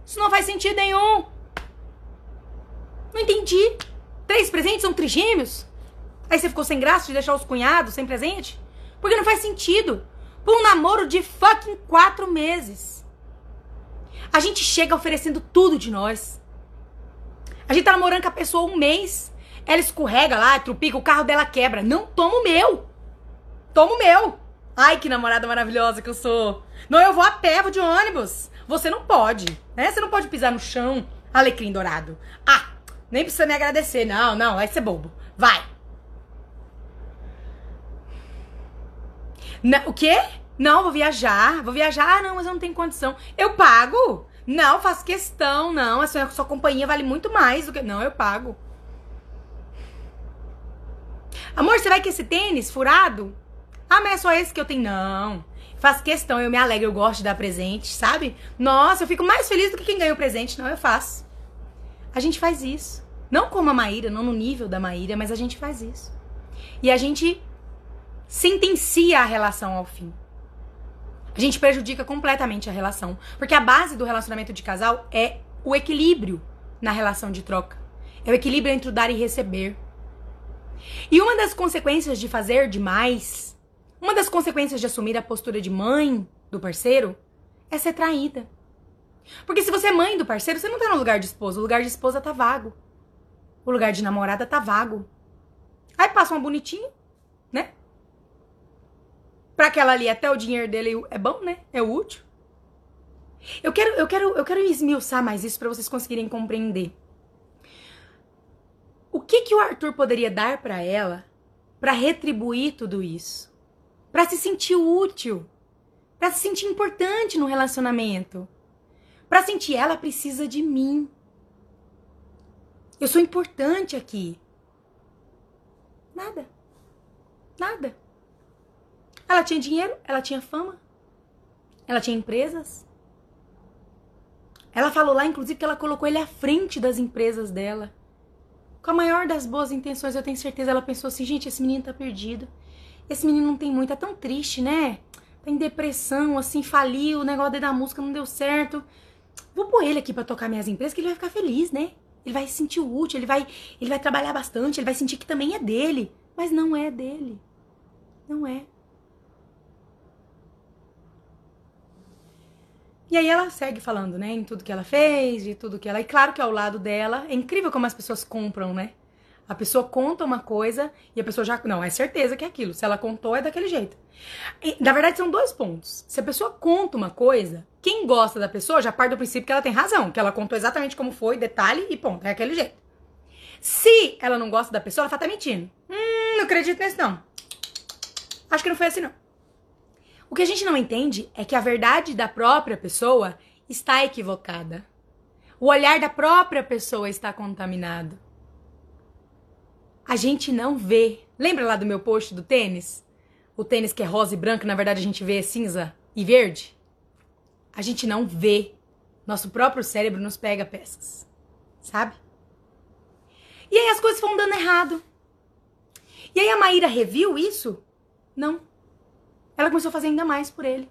Isso não faz sentido nenhum. Não entendi. Três presentes são trigêmeos? Aí você ficou sem graça de deixar os cunhados sem presente? Porque não faz sentido. Por um namoro de fucking quatro meses. A gente chega oferecendo tudo de nós. A gente tá namorando com a pessoa um mês. Ela escorrega lá, trupica, o carro dela quebra. Não, toma o meu. Toma o meu. Ai, que namorada maravilhosa que eu sou. Não, eu vou a pé, vou de ônibus. Você não pode, né? Você não pode pisar no chão, alecrim dourado. Ah, nem precisa me agradecer. Não, não, vai ser bobo. Vai. Na, o quê? Não, vou viajar. Vou viajar. Ah, não, mas eu não tenho condição. Eu pago. Não, faço questão, não. A sua, sua companhia vale muito mais do que. Não, eu pago. Amor, você vai com esse tênis furado? Ah, mas é só esse que eu tenho. Não. Faço questão, eu me alegro, eu gosto de dar presente, sabe? Nossa, eu fico mais feliz do que quem ganha o presente. Não, eu faço. A gente faz isso. Não como a Maíra, não no nível da Maíra, mas a gente faz isso. E a gente sentencia a relação ao fim a gente prejudica completamente a relação. Porque a base do relacionamento de casal é o equilíbrio na relação de troca. É o equilíbrio entre o dar e receber. E uma das consequências de fazer demais, uma das consequências de assumir a postura de mãe do parceiro, é ser traída. Porque se você é mãe do parceiro, você não tá no lugar de esposa. O lugar de esposa tá vago. O lugar de namorada tá vago. Aí passa uma bonitinha, né? Pra aquela ali, até o dinheiro dele é bom, né? É útil. Eu quero, eu quero, eu quero esmiuçar mais isso para vocês conseguirem compreender. O que que o Arthur poderia dar para ela para retribuir tudo isso? Para se sentir útil, para se sentir importante no relacionamento. Para sentir ela precisa de mim. Eu sou importante aqui. Nada. Nada. Ela tinha dinheiro, ela tinha fama, ela tinha empresas. Ela falou lá, inclusive, que ela colocou ele à frente das empresas dela. Com a maior das boas intenções, eu tenho certeza, ela pensou assim: gente, esse menino tá perdido. Esse menino não tem muito, é tão triste, né? Tá em depressão, assim, faliu, o negócio dele da música não deu certo. Vou pôr ele aqui para tocar minhas empresas, que ele vai ficar feliz, né? Ele vai se sentir útil, ele vai, ele vai trabalhar bastante, ele vai sentir que também é dele. Mas não é dele. Não é. E aí ela segue falando, né, em tudo que ela fez, de tudo que ela. E claro que ao lado dela, é incrível como as pessoas compram, né? A pessoa conta uma coisa e a pessoa já. Não, é certeza que é aquilo. Se ela contou, é daquele jeito. E, na verdade, são dois pontos. Se a pessoa conta uma coisa, quem gosta da pessoa já parte do princípio que ela tem razão, que ela contou exatamente como foi, detalhe e ponto, é aquele jeito. Se ela não gosta da pessoa, ela tá mentindo. Hum, não acredito nisso não. Acho que não foi assim não. Que a gente não entende é que a verdade da própria pessoa está equivocada. O olhar da própria pessoa está contaminado. A gente não vê. Lembra lá do meu post do tênis? O tênis que é rosa e branco, na verdade a gente vê cinza e verde? A gente não vê. Nosso próprio cérebro nos pega peças. Sabe? E aí as coisas vão dando errado. E aí a Maíra reviu isso? Não. Ela começou a fazer ainda mais por ele.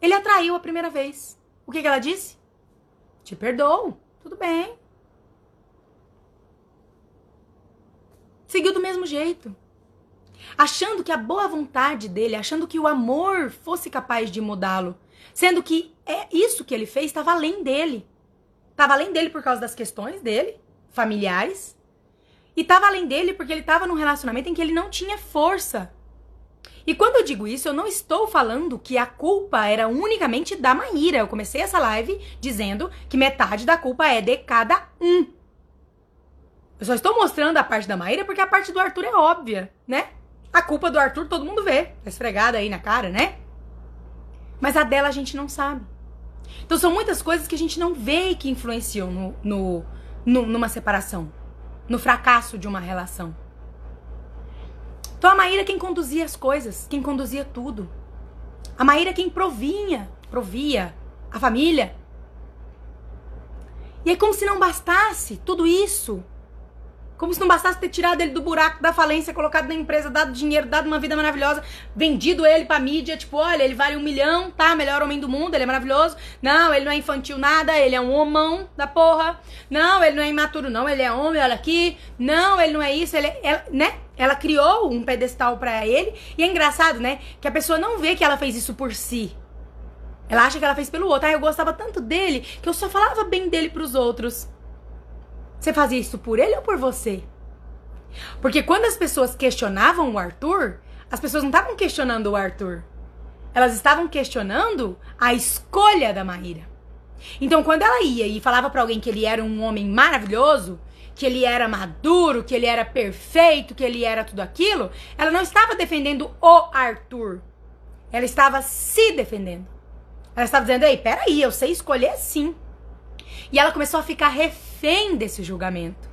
Ele atraiu a primeira vez. O que, que ela disse? Te perdoo. Tudo bem. Seguiu do mesmo jeito. Achando que a boa vontade dele, achando que o amor fosse capaz de mudá-lo. Sendo que é isso que ele fez estava além dele. Estava além dele por causa das questões dele, familiares. E estava além dele porque ele estava num relacionamento em que ele não tinha força e quando eu digo isso, eu não estou falando que a culpa era unicamente da Maíra. Eu comecei essa live dizendo que metade da culpa é de cada um. Eu só estou mostrando a parte da Maíra porque a parte do Arthur é óbvia, né? A culpa do Arthur todo mundo vê. Tá esfregada aí na cara, né? Mas a dela a gente não sabe. Então são muitas coisas que a gente não vê que influenciam no, no, no numa separação, no fracasso de uma relação. Então a Maíra é quem conduzia as coisas, quem conduzia tudo. A Maíra é quem provinha, provia a família. E é como se não bastasse tudo isso. Como se não bastasse ter tirado ele do buraco da falência, colocado na empresa, dado dinheiro, dado uma vida maravilhosa, vendido ele pra mídia, tipo, olha, ele vale um milhão, tá? Melhor homem do mundo, ele é maravilhoso. Não, ele não é infantil nada, ele é um homão da porra. Não, ele não é imaturo, não, ele é homem, olha aqui. Não, ele não é isso, ele é, né? Ela criou um pedestal para ele. E é engraçado, né? Que a pessoa não vê que ela fez isso por si. Ela acha que ela fez pelo outro. Ah, eu gostava tanto dele que eu só falava bem dele pros outros. Você fazia isso por ele ou por você? Porque quando as pessoas questionavam o Arthur, as pessoas não estavam questionando o Arthur. Elas estavam questionando a escolha da Maíra. Então, quando ela ia e falava para alguém que ele era um homem maravilhoso, que ele era maduro, que ele era perfeito, que ele era tudo aquilo, ela não estava defendendo o Arthur. Ela estava se defendendo. Ela estava dizendo: ei, peraí, eu sei escolher sim. E ela começou a ficar refém desse julgamento.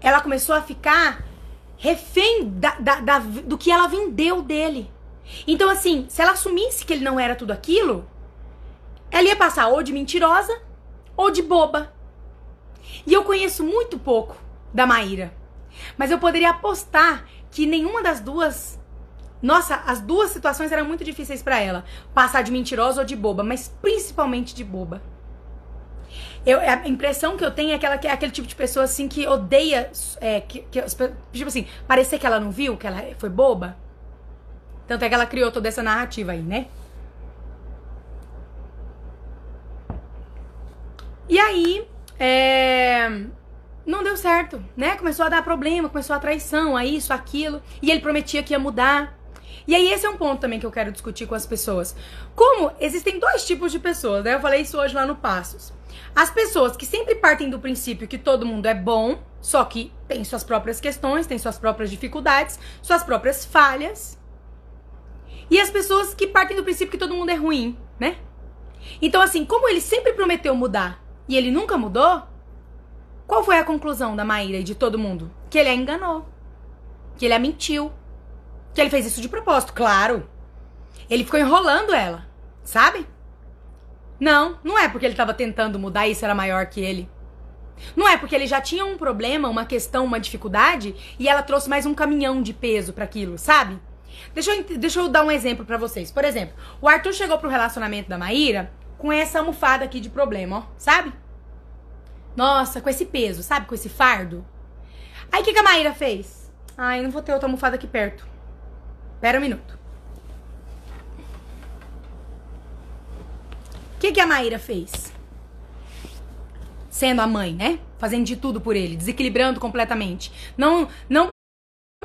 Ela começou a ficar refém da, da, da, do que ela vendeu dele. Então, assim, se ela assumisse que ele não era tudo aquilo, ela ia passar ou de mentirosa ou de boba. E eu conheço muito pouco da Maíra. Mas eu poderia apostar que nenhuma das duas. Nossa, as duas situações eram muito difíceis para ela. Passar de mentirosa ou de boba, mas principalmente de boba. Eu, a impressão que eu tenho é que é aquele tipo de pessoa assim que odeia. É, que, que, tipo assim, parecer que ela não viu, que ela foi boba. Tanto é que ela criou toda essa narrativa aí, né? E aí, é, não deu certo, né? Começou a dar problema, começou a traição, a isso, aquilo. E ele prometia que ia mudar. E aí esse é um ponto também que eu quero discutir com as pessoas. Como existem dois tipos de pessoas, né? Eu falei isso hoje lá no Passos. As pessoas que sempre partem do princípio que todo mundo é bom, só que tem suas próprias questões, tem suas próprias dificuldades, suas próprias falhas. E as pessoas que partem do princípio que todo mundo é ruim, né? Então, assim, como ele sempre prometeu mudar e ele nunca mudou, qual foi a conclusão da Maíra e de todo mundo? Que ele a enganou. Que ele a mentiu. Que ele fez isso de propósito, claro. Ele ficou enrolando ela, sabe? Não, não é porque ele estava tentando mudar e isso era maior que ele. Não é porque ele já tinha um problema, uma questão, uma dificuldade e ela trouxe mais um caminhão de peso para aquilo, sabe? Deixa eu, deixa eu dar um exemplo para vocês. Por exemplo, o Arthur chegou pro relacionamento da Maíra com essa almofada aqui de problema, ó, sabe? Nossa, com esse peso, sabe? Com esse fardo. Aí o que, que a Maíra fez? Ai, não vou ter outra almofada aqui perto. Pera um minuto. O que, que a Maíra fez? Sendo a mãe, né? Fazendo de tudo por ele, desequilibrando completamente. Não, não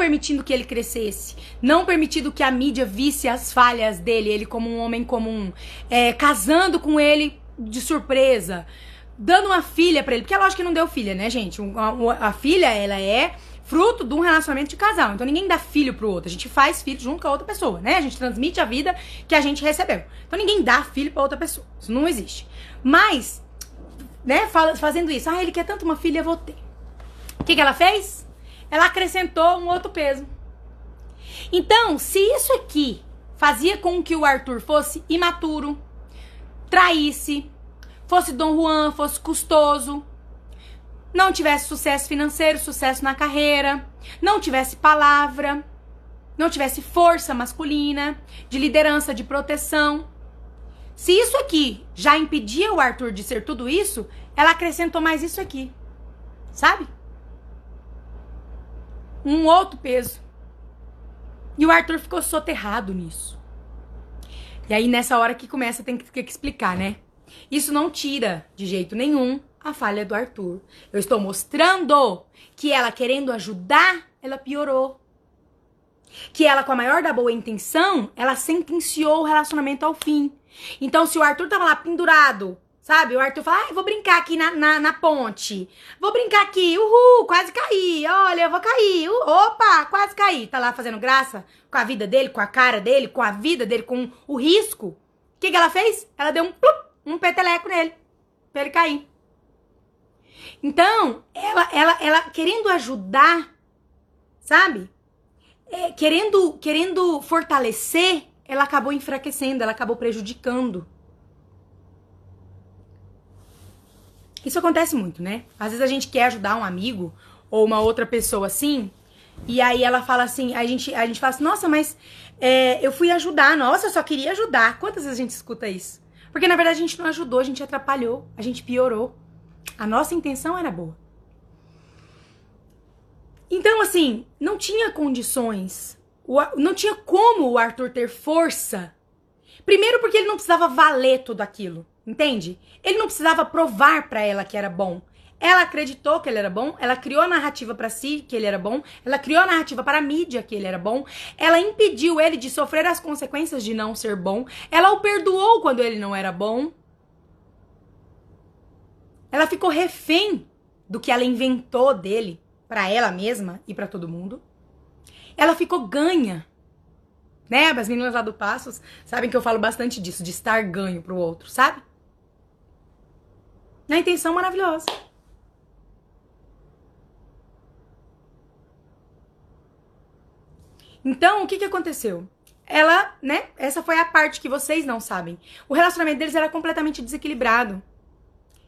permitindo que ele crescesse, não permitindo que a mídia visse as falhas dele, ele como um homem comum, é, casando com ele de surpresa, dando uma filha para ele, porque é lógico que não deu filha, né, gente? A, a filha, ela é fruto de um relacionamento de casal. Então ninguém dá filho pro outro. A gente faz filho junto com a outra pessoa, né? A gente transmite a vida que a gente recebeu. Então ninguém dá filho pra outra pessoa. Isso não existe. Mas, né, fazendo isso, ah, ele quer tanto uma filha, eu vou ter. O que, que ela fez? Ela acrescentou um outro peso. Então, se isso aqui fazia com que o Arthur fosse imaturo, traísse, fosse Dom Juan, fosse custoso, não tivesse sucesso financeiro, sucesso na carreira, não tivesse palavra, não tivesse força masculina, de liderança, de proteção. Se isso aqui já impedia o Arthur de ser tudo isso, ela acrescentou mais isso aqui. Sabe? Um outro peso. E o Arthur ficou soterrado nisso. E aí, nessa hora que começa, tem que, tem que explicar, né? Isso não tira de jeito nenhum a falha do Arthur. Eu estou mostrando que ela querendo ajudar, ela piorou. Que ela, com a maior da boa intenção, ela sentenciou o relacionamento ao fim. Então, se o Arthur tava lá pendurado, sabe? O Arthur fala, ah, vou brincar aqui na, na, na, ponte. Vou brincar aqui, uhul, quase caí. Olha, eu vou cair. Uh, opa, quase caí. Tá lá fazendo graça com a vida dele, com a cara dele, com a vida dele, com o risco. O que, que ela fez? Ela deu um, plup, um peteleco nele, pra ele cair. Então, ela, ela, ela querendo ajudar, sabe? É, querendo, querendo fortalecer, ela acabou enfraquecendo, ela acabou prejudicando. Isso acontece muito, né? Às vezes a gente quer ajudar um amigo ou uma outra pessoa assim, e aí ela fala assim, a gente, a gente fala assim, nossa, mas é, eu fui ajudar, nossa, eu só queria ajudar. Quantas vezes a gente escuta isso? Porque na verdade a gente não ajudou, a gente atrapalhou, a gente piorou. A nossa intenção era boa. Então, assim, não tinha condições, não tinha como o Arthur ter força. Primeiro, porque ele não precisava valer tudo aquilo, entende? Ele não precisava provar para ela que era bom. Ela acreditou que ele era bom, ela criou a narrativa para si que ele era bom, ela criou a narrativa para a mídia que ele era bom, ela impediu ele de sofrer as consequências de não ser bom, ela o perdoou quando ele não era bom. Ela ficou refém do que ela inventou dele para ela mesma e para todo mundo. Ela ficou ganha. Né? As meninas lá do Passos sabem que eu falo bastante disso, de estar ganho pro outro, sabe? Na intenção maravilhosa. Então, o que que aconteceu? Ela, né? Essa foi a parte que vocês não sabem. O relacionamento deles era completamente desequilibrado.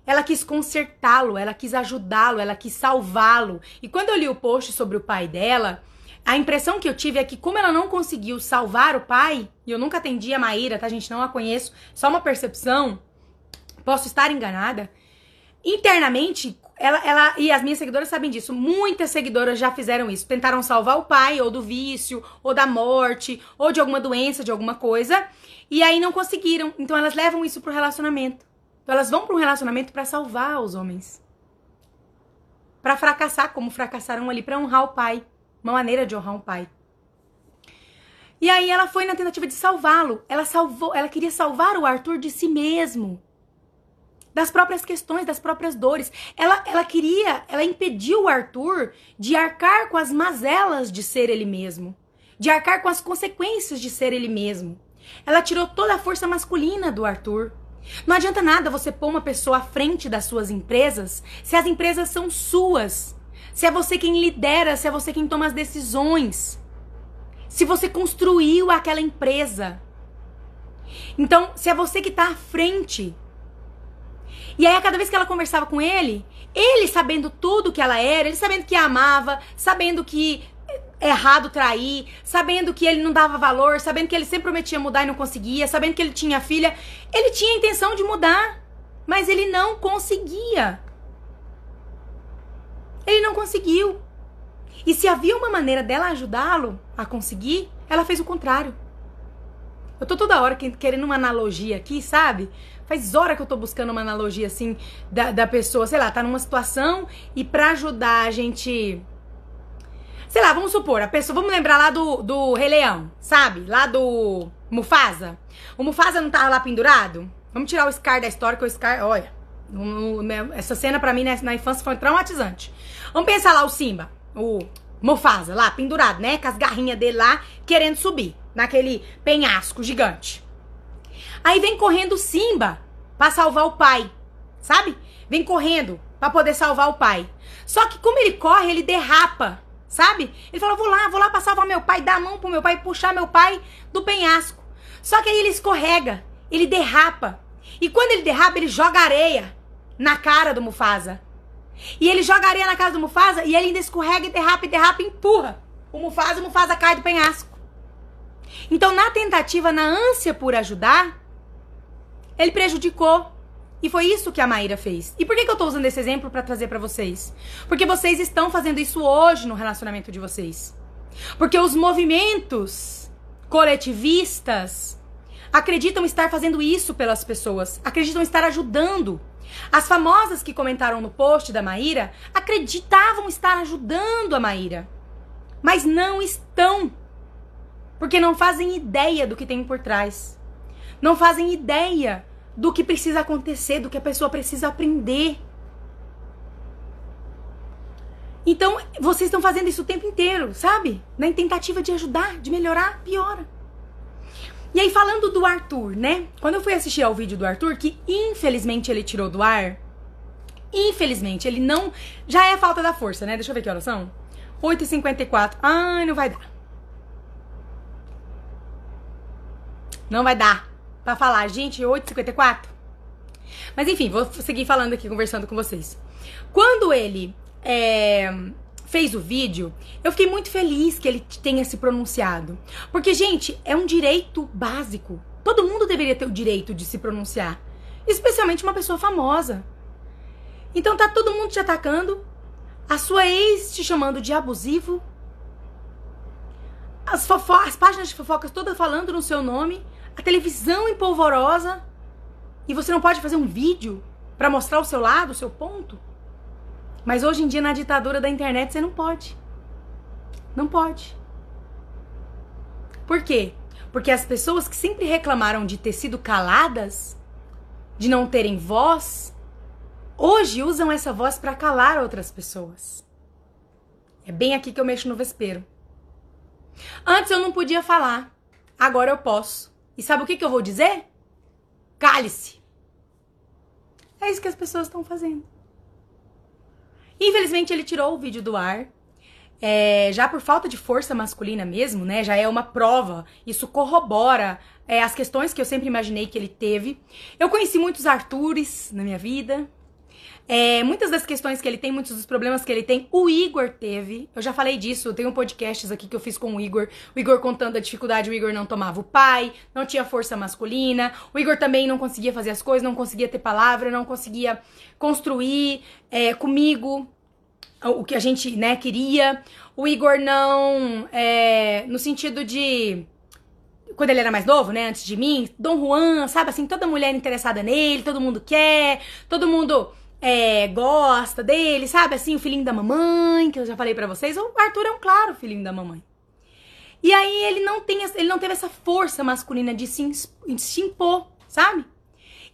Ela quis consertá-lo, ela quis ajudá-lo, ela quis salvá-lo. E quando eu li o post sobre o pai dela, a impressão que eu tive é que, como ela não conseguiu salvar o pai, e eu nunca atendi a Maíra, tá, gente? Não a conheço, só uma percepção, posso estar enganada. Internamente, ela, ela e as minhas seguidoras sabem disso. Muitas seguidoras já fizeram isso. Tentaram salvar o pai, ou do vício, ou da morte, ou de alguma doença, de alguma coisa, e aí não conseguiram. Então elas levam isso pro relacionamento. Então elas vão para um relacionamento para salvar os homens. Para fracassar, como fracassaram ali, para honrar o pai. Uma maneira de honrar um pai. E aí ela foi na tentativa de salvá-lo. Ela salvou, ela queria salvar o Arthur de si mesmo. Das próprias questões, das próprias dores. Ela, ela queria, ela impediu o Arthur de arcar com as mazelas de ser ele mesmo. De arcar com as consequências de ser ele mesmo. Ela tirou toda a força masculina do Arthur. Não adianta nada você pôr uma pessoa à frente das suas empresas se as empresas são suas. Se é você quem lidera, se é você quem toma as decisões. Se você construiu aquela empresa. Então, se é você que está à frente. E aí, cada vez que ela conversava com ele, ele sabendo tudo que ela era, ele sabendo que a amava, sabendo que errado trair, sabendo que ele não dava valor, sabendo que ele sempre prometia mudar e não conseguia, sabendo que ele tinha filha, ele tinha a intenção de mudar, mas ele não conseguia. Ele não conseguiu. E se havia uma maneira dela ajudá-lo a conseguir, ela fez o contrário. Eu tô toda hora querendo uma analogia aqui, sabe? Faz hora que eu tô buscando uma analogia assim da, da pessoa, sei lá, tá numa situação e pra ajudar a gente Sei lá, vamos supor, a pessoa. Vamos lembrar lá do, do Rei Leão, sabe? Lá do Mufasa. O Mufasa não tava lá pendurado? Vamos tirar o Scar da história, que o Scar. Olha. essa cena pra mim na infância foi traumatizante. Vamos pensar lá o Simba, o Mufasa, lá, pendurado, né? Com as garrinhas dele lá, querendo subir naquele penhasco gigante. Aí vem correndo Simba pra salvar o pai, sabe? Vem correndo pra poder salvar o pai. Só que como ele corre, ele derrapa, sabe? Ele fala: vou lá, vou lá pra salvar meu pai, dar a mão pro meu pai, puxar meu pai do penhasco. Só que aí ele escorrega, ele derrapa. E quando ele derrapa, ele joga areia na cara do Mufasa. E ele joga areia na cara do Mufasa e ele ainda escorrega e derrapa e derrapa e empurra. O Mufasa, o Mufasa cai do penhasco. Então, na tentativa, na ânsia por ajudar, ele prejudicou. E foi isso que a Maíra fez. E por que, que eu tô usando esse exemplo para trazer para vocês? Porque vocês estão fazendo isso hoje no relacionamento de vocês. Porque os movimentos coletivistas acreditam estar fazendo isso pelas pessoas, acreditam estar ajudando. As famosas que comentaram no post da Maíra acreditavam estar ajudando a Maíra, mas não estão. Porque não fazem ideia do que tem por trás. Não fazem ideia do que precisa acontecer, do que a pessoa precisa aprender. Então, vocês estão fazendo isso o tempo inteiro, sabe? Na tentativa de ajudar, de melhorar, piora. E aí, falando do Arthur, né? Quando eu fui assistir ao vídeo do Arthur, que infelizmente ele tirou do ar, infelizmente, ele não. Já é falta da força, né? Deixa eu ver que horas são. 8h54. Ai, não vai dar. Não vai dar pra falar, gente, 8h54. Mas enfim, vou seguir falando aqui, conversando com vocês. Quando ele é, fez o vídeo, eu fiquei muito feliz que ele tenha se pronunciado. Porque, gente, é um direito básico. Todo mundo deveria ter o direito de se pronunciar. Especialmente uma pessoa famosa. Então tá todo mundo te atacando, a sua ex te chamando de abusivo, as, as páginas de fofocas todas falando no seu nome, a televisão empolvorosa e você não pode fazer um vídeo para mostrar o seu lado, o seu ponto? Mas hoje em dia na ditadura da internet você não pode. Não pode. Por quê? Porque as pessoas que sempre reclamaram de ter sido caladas, de não terem voz, hoje usam essa voz para calar outras pessoas. É bem aqui que eu mexo no vespeiro. Antes eu não podia falar, agora eu posso. E sabe o que, que eu vou dizer? Cale-se. É isso que as pessoas estão fazendo. Infelizmente, ele tirou o vídeo do ar. É, já por falta de força masculina mesmo, né? Já é uma prova. Isso corrobora é, as questões que eu sempre imaginei que ele teve. Eu conheci muitos Artures na minha vida. É, muitas das questões que ele tem, muitos dos problemas que ele tem, o Igor teve. Eu já falei disso, tem um podcast aqui que eu fiz com o Igor. O Igor contando a dificuldade, o Igor não tomava o pai, não tinha força masculina. O Igor também não conseguia fazer as coisas, não conseguia ter palavra, não conseguia construir é, comigo o que a gente né, queria. O Igor não. É, no sentido de quando ele era mais novo, né, antes de mim, Dom Juan, sabe assim, toda mulher interessada nele, todo mundo quer, todo mundo é, gosta dele, sabe? Assim, o filhinho da mamãe, que eu já falei para vocês. O Arthur é um claro filhinho da mamãe. E aí ele não, tem, ele não teve essa força masculina de se, se impor, sabe?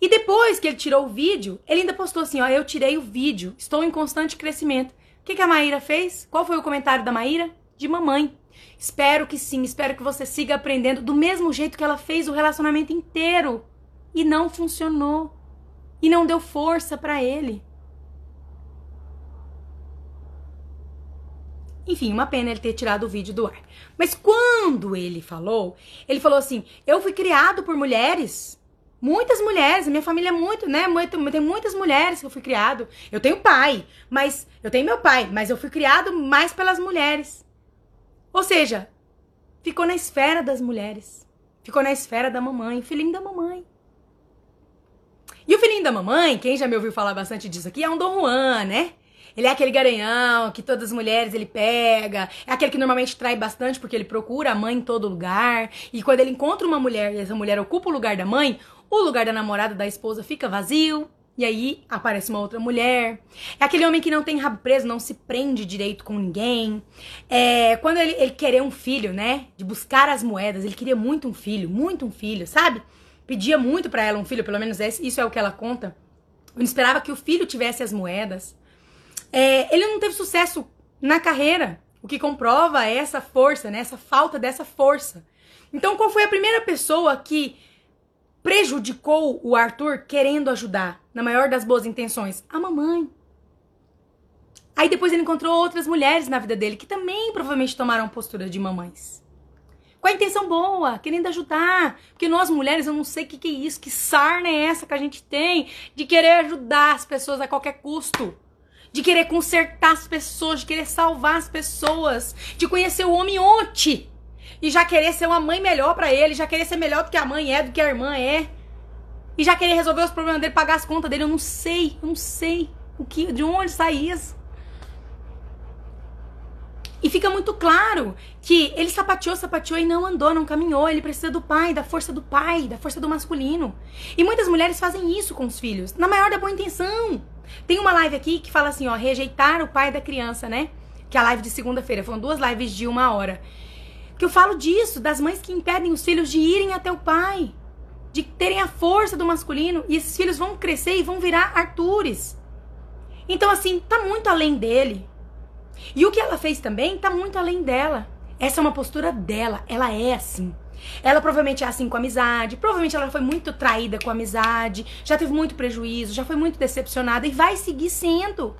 E depois que ele tirou o vídeo, ele ainda postou assim: ó, eu tirei o vídeo, estou em constante crescimento. O que, que a Maíra fez? Qual foi o comentário da Maíra? De mamãe. Espero que sim, espero que você siga aprendendo do mesmo jeito que ela fez o relacionamento inteiro. E não funcionou e não deu força para ele. Enfim, uma pena ele ter tirado o vídeo do ar. Mas quando ele falou, ele falou assim: Eu fui criado por mulheres. Muitas mulheres, minha família é muito, né? Muito, tem muitas mulheres que eu fui criado. Eu tenho pai, mas eu tenho meu pai, mas eu fui criado mais pelas mulheres. Ou seja, ficou na esfera das mulheres. Ficou na esfera da mamãe, filhinho da mamãe. E o filhinho da mamãe, quem já me ouviu falar bastante disso aqui, é um Dom Juan, né? Ele é aquele garanhão que todas as mulheres ele pega. É aquele que normalmente trai bastante porque ele procura a mãe em todo lugar. E quando ele encontra uma mulher e essa mulher ocupa o lugar da mãe, o lugar da namorada, da esposa fica vazio, E aí aparece uma outra mulher. É aquele homem que não tem rabo preso, não se prende direito com ninguém. É quando ele, ele querer um filho, né? De buscar as moedas. Ele queria muito um filho, muito um filho, sabe? Pedia muito para ela um filho, pelo menos isso é o que ela conta. Ele esperava que o filho tivesse as moedas. É, ele não teve sucesso na carreira, o que comprova essa força, né? Essa falta dessa força. Então, qual foi a primeira pessoa que prejudicou o Arthur querendo ajudar, na maior das boas intenções? A mamãe. Aí depois ele encontrou outras mulheres na vida dele que também provavelmente tomaram postura de mamães. Com a intenção boa, querendo ajudar. Porque nós mulheres, eu não sei o que, que é isso, que sarna é essa que a gente tem de querer ajudar as pessoas a qualquer custo. De querer consertar as pessoas, de querer salvar as pessoas, de conhecer o homem ontem e já querer ser uma mãe melhor para ele, já querer ser melhor do que a mãe é, do que a irmã é. E já querer resolver os problemas dele, pagar as contas dele. Eu não sei, eu não sei o que, de onde sai isso. E fica muito claro que ele sapateou, sapateou e não andou, não caminhou. Ele precisa do pai, da força do pai, da força do masculino. E muitas mulheres fazem isso com os filhos, na maior da boa intenção. Tem uma live aqui que fala assim, ó, rejeitar o pai da criança, né? Que é a live de segunda-feira. Foram duas lives de uma hora. Que eu falo disso, das mães que impedem os filhos de irem até o pai, de terem a força do masculino, e esses filhos vão crescer e vão virar Artures. Então, assim, tá muito além dele. E o que ela fez também tá muito além dela. Essa é uma postura dela, ela é assim. Ela provavelmente é assim com amizade, provavelmente ela foi muito traída com amizade, já teve muito prejuízo, já foi muito decepcionada e vai seguir sendo.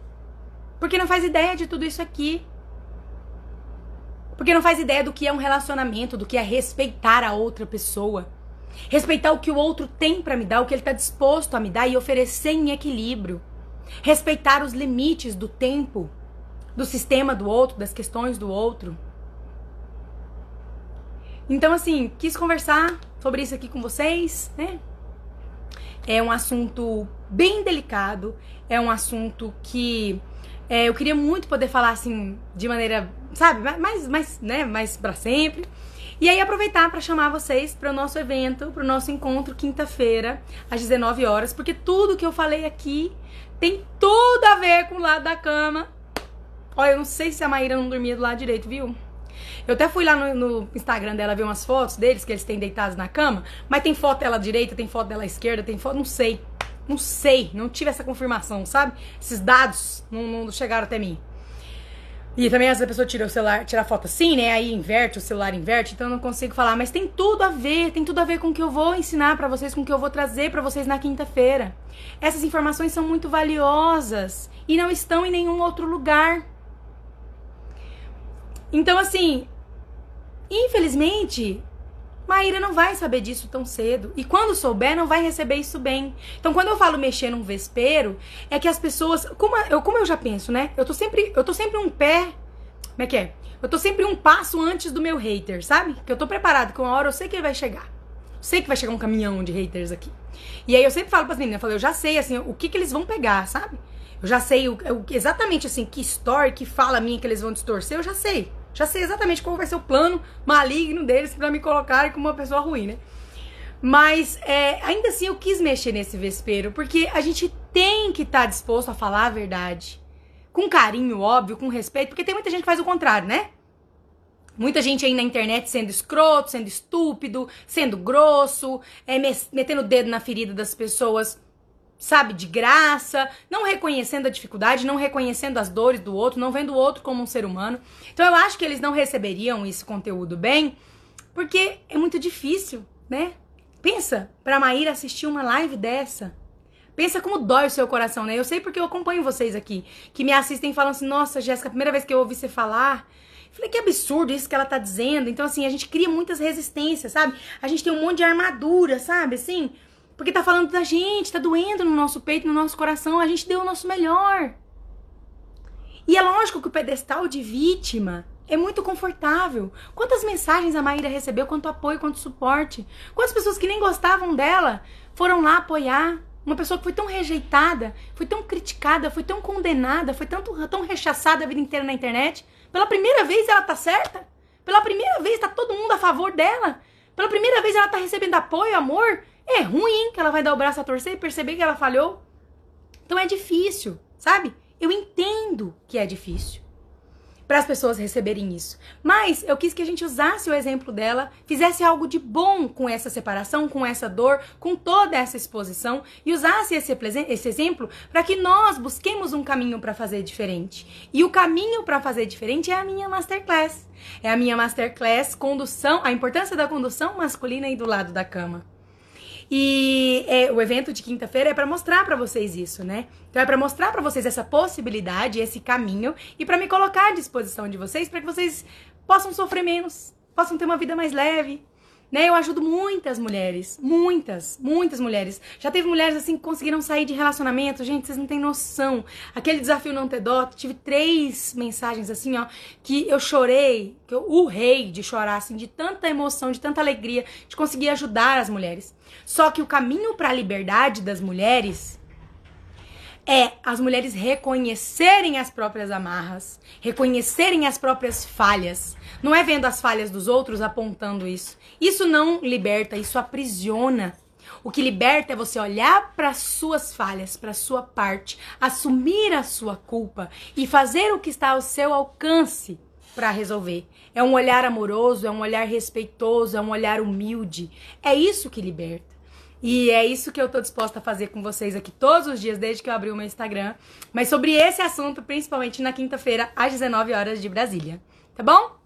Porque não faz ideia de tudo isso aqui. Porque não faz ideia do que é um relacionamento, do que é respeitar a outra pessoa. Respeitar o que o outro tem para me dar, o que ele tá disposto a me dar e oferecer em equilíbrio. Respeitar os limites do tempo, do sistema do outro, das questões do outro. Então, assim, quis conversar sobre isso aqui com vocês, né? É um assunto bem delicado, é um assunto que é, eu queria muito poder falar assim de maneira, sabe, mais, mais, né, mais para sempre. E aí aproveitar para chamar vocês para o nosso evento, para o nosso encontro quinta-feira às 19 horas, porque tudo que eu falei aqui tem tudo a ver com o lado da cama. Olha, eu não sei se a Maíra não dormia do lado direito, viu? Eu até fui lá no, no, Instagram dela ver umas fotos deles, que eles têm deitados na cama, mas tem foto dela direita, tem foto dela esquerda, tem foto, não sei. Não sei, não tive essa confirmação, sabe? Esses dados não, não chegaram até mim. E também às vezes a pessoa tira o celular, tira a foto assim, né? Aí inverte, o celular inverte, então eu não consigo falar. Mas tem tudo a ver, tem tudo a ver com o que eu vou ensinar para vocês, com o que eu vou trazer para vocês na quinta-feira. Essas informações são muito valiosas e não estão em nenhum outro lugar. Então, assim, infelizmente, Maíra não vai saber disso tão cedo. E quando souber, não vai receber isso bem. Então, quando eu falo mexer num vespeiro, é que as pessoas. Como eu, como eu já penso, né? Eu tô sempre, eu tô sempre um pé. Como é que é? Eu tô sempre um passo antes do meu hater, sabe? Que eu tô preparado, que uma hora eu sei que ele vai chegar. sei que vai chegar um caminhão de haters aqui. E aí eu sempre falo pras meninas, eu falo, eu já sei, assim, o que que eles vão pegar, sabe? Eu já sei o, exatamente, assim, que story, que fala minha que eles vão distorcer, eu já sei. Já sei exatamente qual vai ser o plano maligno deles para me colocarem como uma pessoa ruim, né? Mas é, ainda assim eu quis mexer nesse vespeiro, porque a gente tem que estar tá disposto a falar a verdade. Com carinho, óbvio, com respeito, porque tem muita gente que faz o contrário, né? Muita gente aí na internet sendo escroto, sendo estúpido, sendo grosso, é, metendo o dedo na ferida das pessoas sabe, de graça, não reconhecendo a dificuldade, não reconhecendo as dores do outro, não vendo o outro como um ser humano. Então eu acho que eles não receberiam esse conteúdo bem, porque é muito difícil, né? Pensa pra Maíra assistir uma live dessa. Pensa como dói o seu coração, né? Eu sei porque eu acompanho vocês aqui, que me assistem falando assim: nossa, Jéssica, primeira vez que eu ouvi você falar. Falei, que absurdo isso que ela tá dizendo. Então, assim, a gente cria muitas resistências, sabe? A gente tem um monte de armadura, sabe? Assim, porque tá falando da gente, tá doendo no nosso peito, no nosso coração, a gente deu o nosso melhor. E é lógico que o pedestal de vítima é muito confortável. Quantas mensagens a Maíra recebeu, quanto apoio, quanto suporte. Quantas pessoas que nem gostavam dela foram lá apoiar. Uma pessoa que foi tão rejeitada, foi tão criticada, foi tão condenada, foi tanto, tão rechaçada a vida inteira na internet. Pela primeira vez ela tá certa. Pela primeira vez tá todo mundo a favor dela. Pela primeira vez ela tá recebendo apoio, amor. É ruim, que ela vai dar o braço a torcer e perceber que ela falhou. Então é difícil, sabe? Eu entendo que é difícil para as pessoas receberem isso. Mas eu quis que a gente usasse o exemplo dela, fizesse algo de bom com essa separação, com essa dor, com toda essa exposição e usasse esse, esse exemplo para que nós busquemos um caminho para fazer diferente. E o caminho para fazer diferente é a minha masterclass. É a minha masterclass condução, a importância da condução masculina e do lado da cama. E é, o evento de quinta-feira é para mostrar para vocês isso, né? Então é para mostrar para vocês essa possibilidade, esse caminho e para me colocar à disposição de vocês para que vocês possam sofrer menos, possam ter uma vida mais leve, né? Eu ajudo muitas mulheres, muitas, muitas mulheres. Já teve mulheres assim que conseguiram sair de relacionamento, gente, vocês não têm noção. Aquele desafio não ter dó, tive três mensagens assim, ó, que eu chorei, que eu urrei de chorar assim, de tanta emoção, de tanta alegria, de conseguir ajudar as mulheres. Só que o caminho para a liberdade das mulheres é as mulheres reconhecerem as próprias amarras, reconhecerem as próprias falhas. Não é vendo as falhas dos outros apontando isso. Isso não liberta, isso aprisiona. O que liberta é você olhar para suas falhas, para sua parte, assumir a sua culpa e fazer o que está ao seu alcance para resolver. É um olhar amoroso, é um olhar respeitoso, é um olhar humilde. É isso que liberta. E é isso que eu tô disposta a fazer com vocês aqui todos os dias, desde que eu abri o meu Instagram. Mas sobre esse assunto, principalmente na quinta-feira, às 19 horas de Brasília. Tá bom?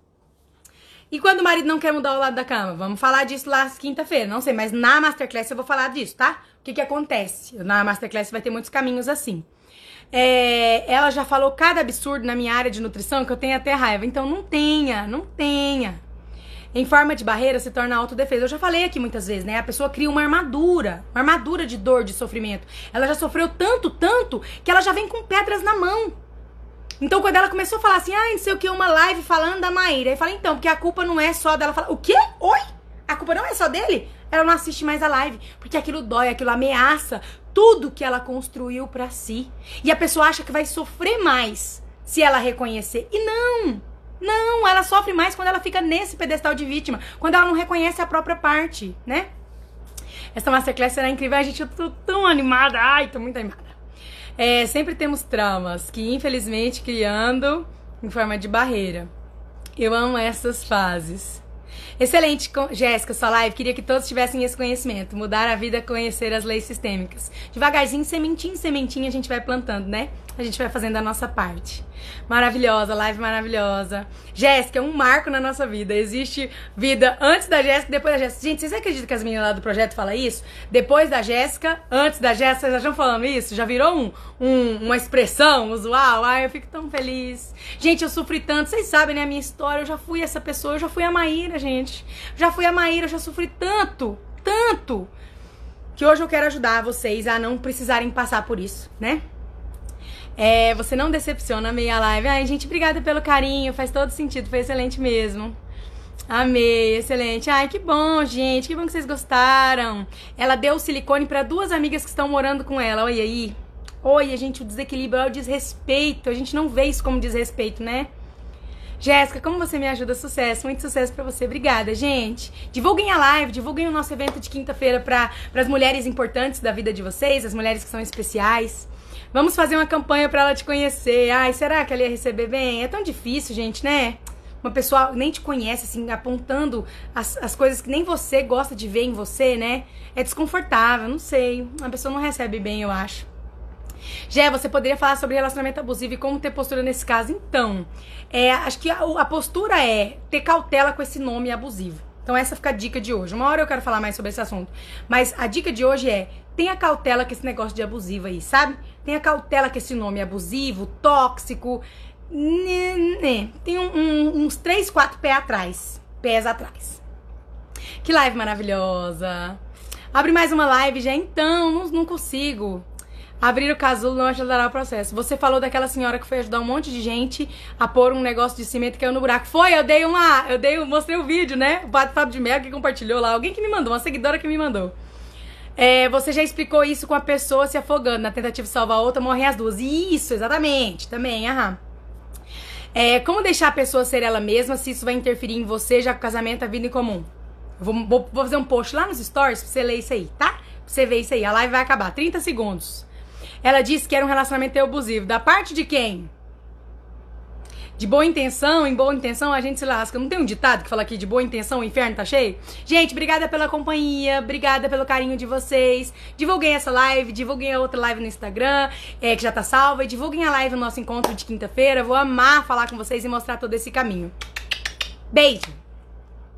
E quando o marido não quer mudar o lado da cama? Vamos falar disso lá quinta-feira. Não sei, mas na Masterclass eu vou falar disso, tá? O que que acontece? Na Masterclass vai ter muitos caminhos assim. É, ela já falou cada absurdo na minha área de nutrição que eu tenho até raiva. Então não tenha, não tenha em forma de barreira se torna autodefesa. Eu já falei aqui muitas vezes, né? A pessoa cria uma armadura, uma armadura de dor, de sofrimento. Ela já sofreu tanto, tanto, que ela já vem com pedras na mão. Então, quando ela começou a falar assim, ah, não sei o que, uma live falando da Maíra, eu falei, então, porque a culpa não é só dela o quê? Oi? A culpa não é só dele? Ela não assiste mais a live, porque aquilo dói, aquilo ameaça tudo que ela construiu para si. E a pessoa acha que vai sofrer mais se ela reconhecer. E não! Não, ela sofre mais quando ela fica nesse pedestal de vítima, quando ela não reconhece a própria parte, né? Essa masterclass será incrível. Ai, gente, eu tô tão animada. Ai, tô muito animada. É, sempre temos traumas que, infelizmente, criando em forma de barreira. Eu amo essas fases. Excelente, Jéssica, sua live. Queria que todos tivessem esse conhecimento. Mudar a vida, conhecer as leis sistêmicas. Devagarzinho, sementinho, sementinho, a gente vai plantando, né? A gente vai fazendo a nossa parte. Maravilhosa, live maravilhosa. Jéssica, é um marco na nossa vida. Existe vida antes da Jéssica e depois da Jéssica. Gente, vocês acreditam que as meninas lá do projeto falam isso? Depois da Jéssica, antes da Jéssica, vocês já estão falando isso? Já virou um, um, uma expressão usual? Ai, eu fico tão feliz. Gente, eu sofri tanto. Vocês sabem, né? A minha história. Eu já fui essa pessoa. Eu já fui a Maíra, gente. Já fui a Maíra. Eu já sofri tanto, tanto. Que hoje eu quero ajudar vocês a não precisarem passar por isso, né? É, você não decepciona, amei a live. Ai, gente, obrigada pelo carinho, faz todo sentido, foi excelente mesmo. Amei, excelente. Ai, que bom, gente, que bom que vocês gostaram. Ela deu silicone para duas amigas que estão morando com ela. Olha aí. Oi, gente, o desequilíbrio é o desrespeito. A gente não vê isso como desrespeito, né? Jéssica, como você me ajuda? Sucesso, muito sucesso para você. Obrigada, gente. Divulguem a live, divulguem o nosso evento de quinta-feira para as mulheres importantes da vida de vocês, as mulheres que são especiais. Vamos fazer uma campanha para ela te conhecer. Ai, será que ela ia receber bem? É tão difícil, gente, né? Uma pessoa nem te conhece, assim, apontando as, as coisas que nem você gosta de ver em você, né? É desconfortável, não sei. A pessoa não recebe bem, eu acho. Jé, você poderia falar sobre relacionamento abusivo e como ter postura nesse caso? Então, é, acho que a, a postura é ter cautela com esse nome abusivo. Então essa fica a dica de hoje. Uma hora eu quero falar mais sobre esse assunto. Mas a dica de hoje é: tenha cautela com esse negócio de abusivo aí, sabe? Tenha cautela com esse nome abusivo, tóxico. Né, né. Tem um, um, uns três, quatro pés atrás. Pés atrás. Que live maravilhosa. Abre mais uma live já. Então, não, não consigo. Abrir o casulo não ajudará o processo. Você falou daquela senhora que foi ajudar um monte de gente a pôr um negócio de cimento que caiu no buraco. Foi, eu dei uma. Eu dei, mostrei o vídeo, né? O Fábio de Mello que compartilhou lá. Alguém que me mandou, uma seguidora que me mandou. É, você já explicou isso com a pessoa se afogando na tentativa de salvar a outra, morrem as duas. Isso, exatamente, também, aham. É, como deixar a pessoa ser ela mesma se isso vai interferir em você, já que o casamento é vida em comum? Vou, vou, vou, fazer um post lá nos stories pra você ler isso aí, tá? Pra você ver isso aí. A live vai acabar. 30 segundos. Ela disse que era um relacionamento abusivo. Da parte de quem? De boa intenção, em boa intenção a gente se lasca. Não tem um ditado que fala aqui de boa intenção o inferno tá cheio? Gente, obrigada pela companhia, obrigada pelo carinho de vocês. Divulguem essa live, divulguem a outra live no Instagram, é, que já tá salva, e divulguem a live no nosso encontro de quinta-feira. Vou amar falar com vocês e mostrar todo esse caminho. Beijo!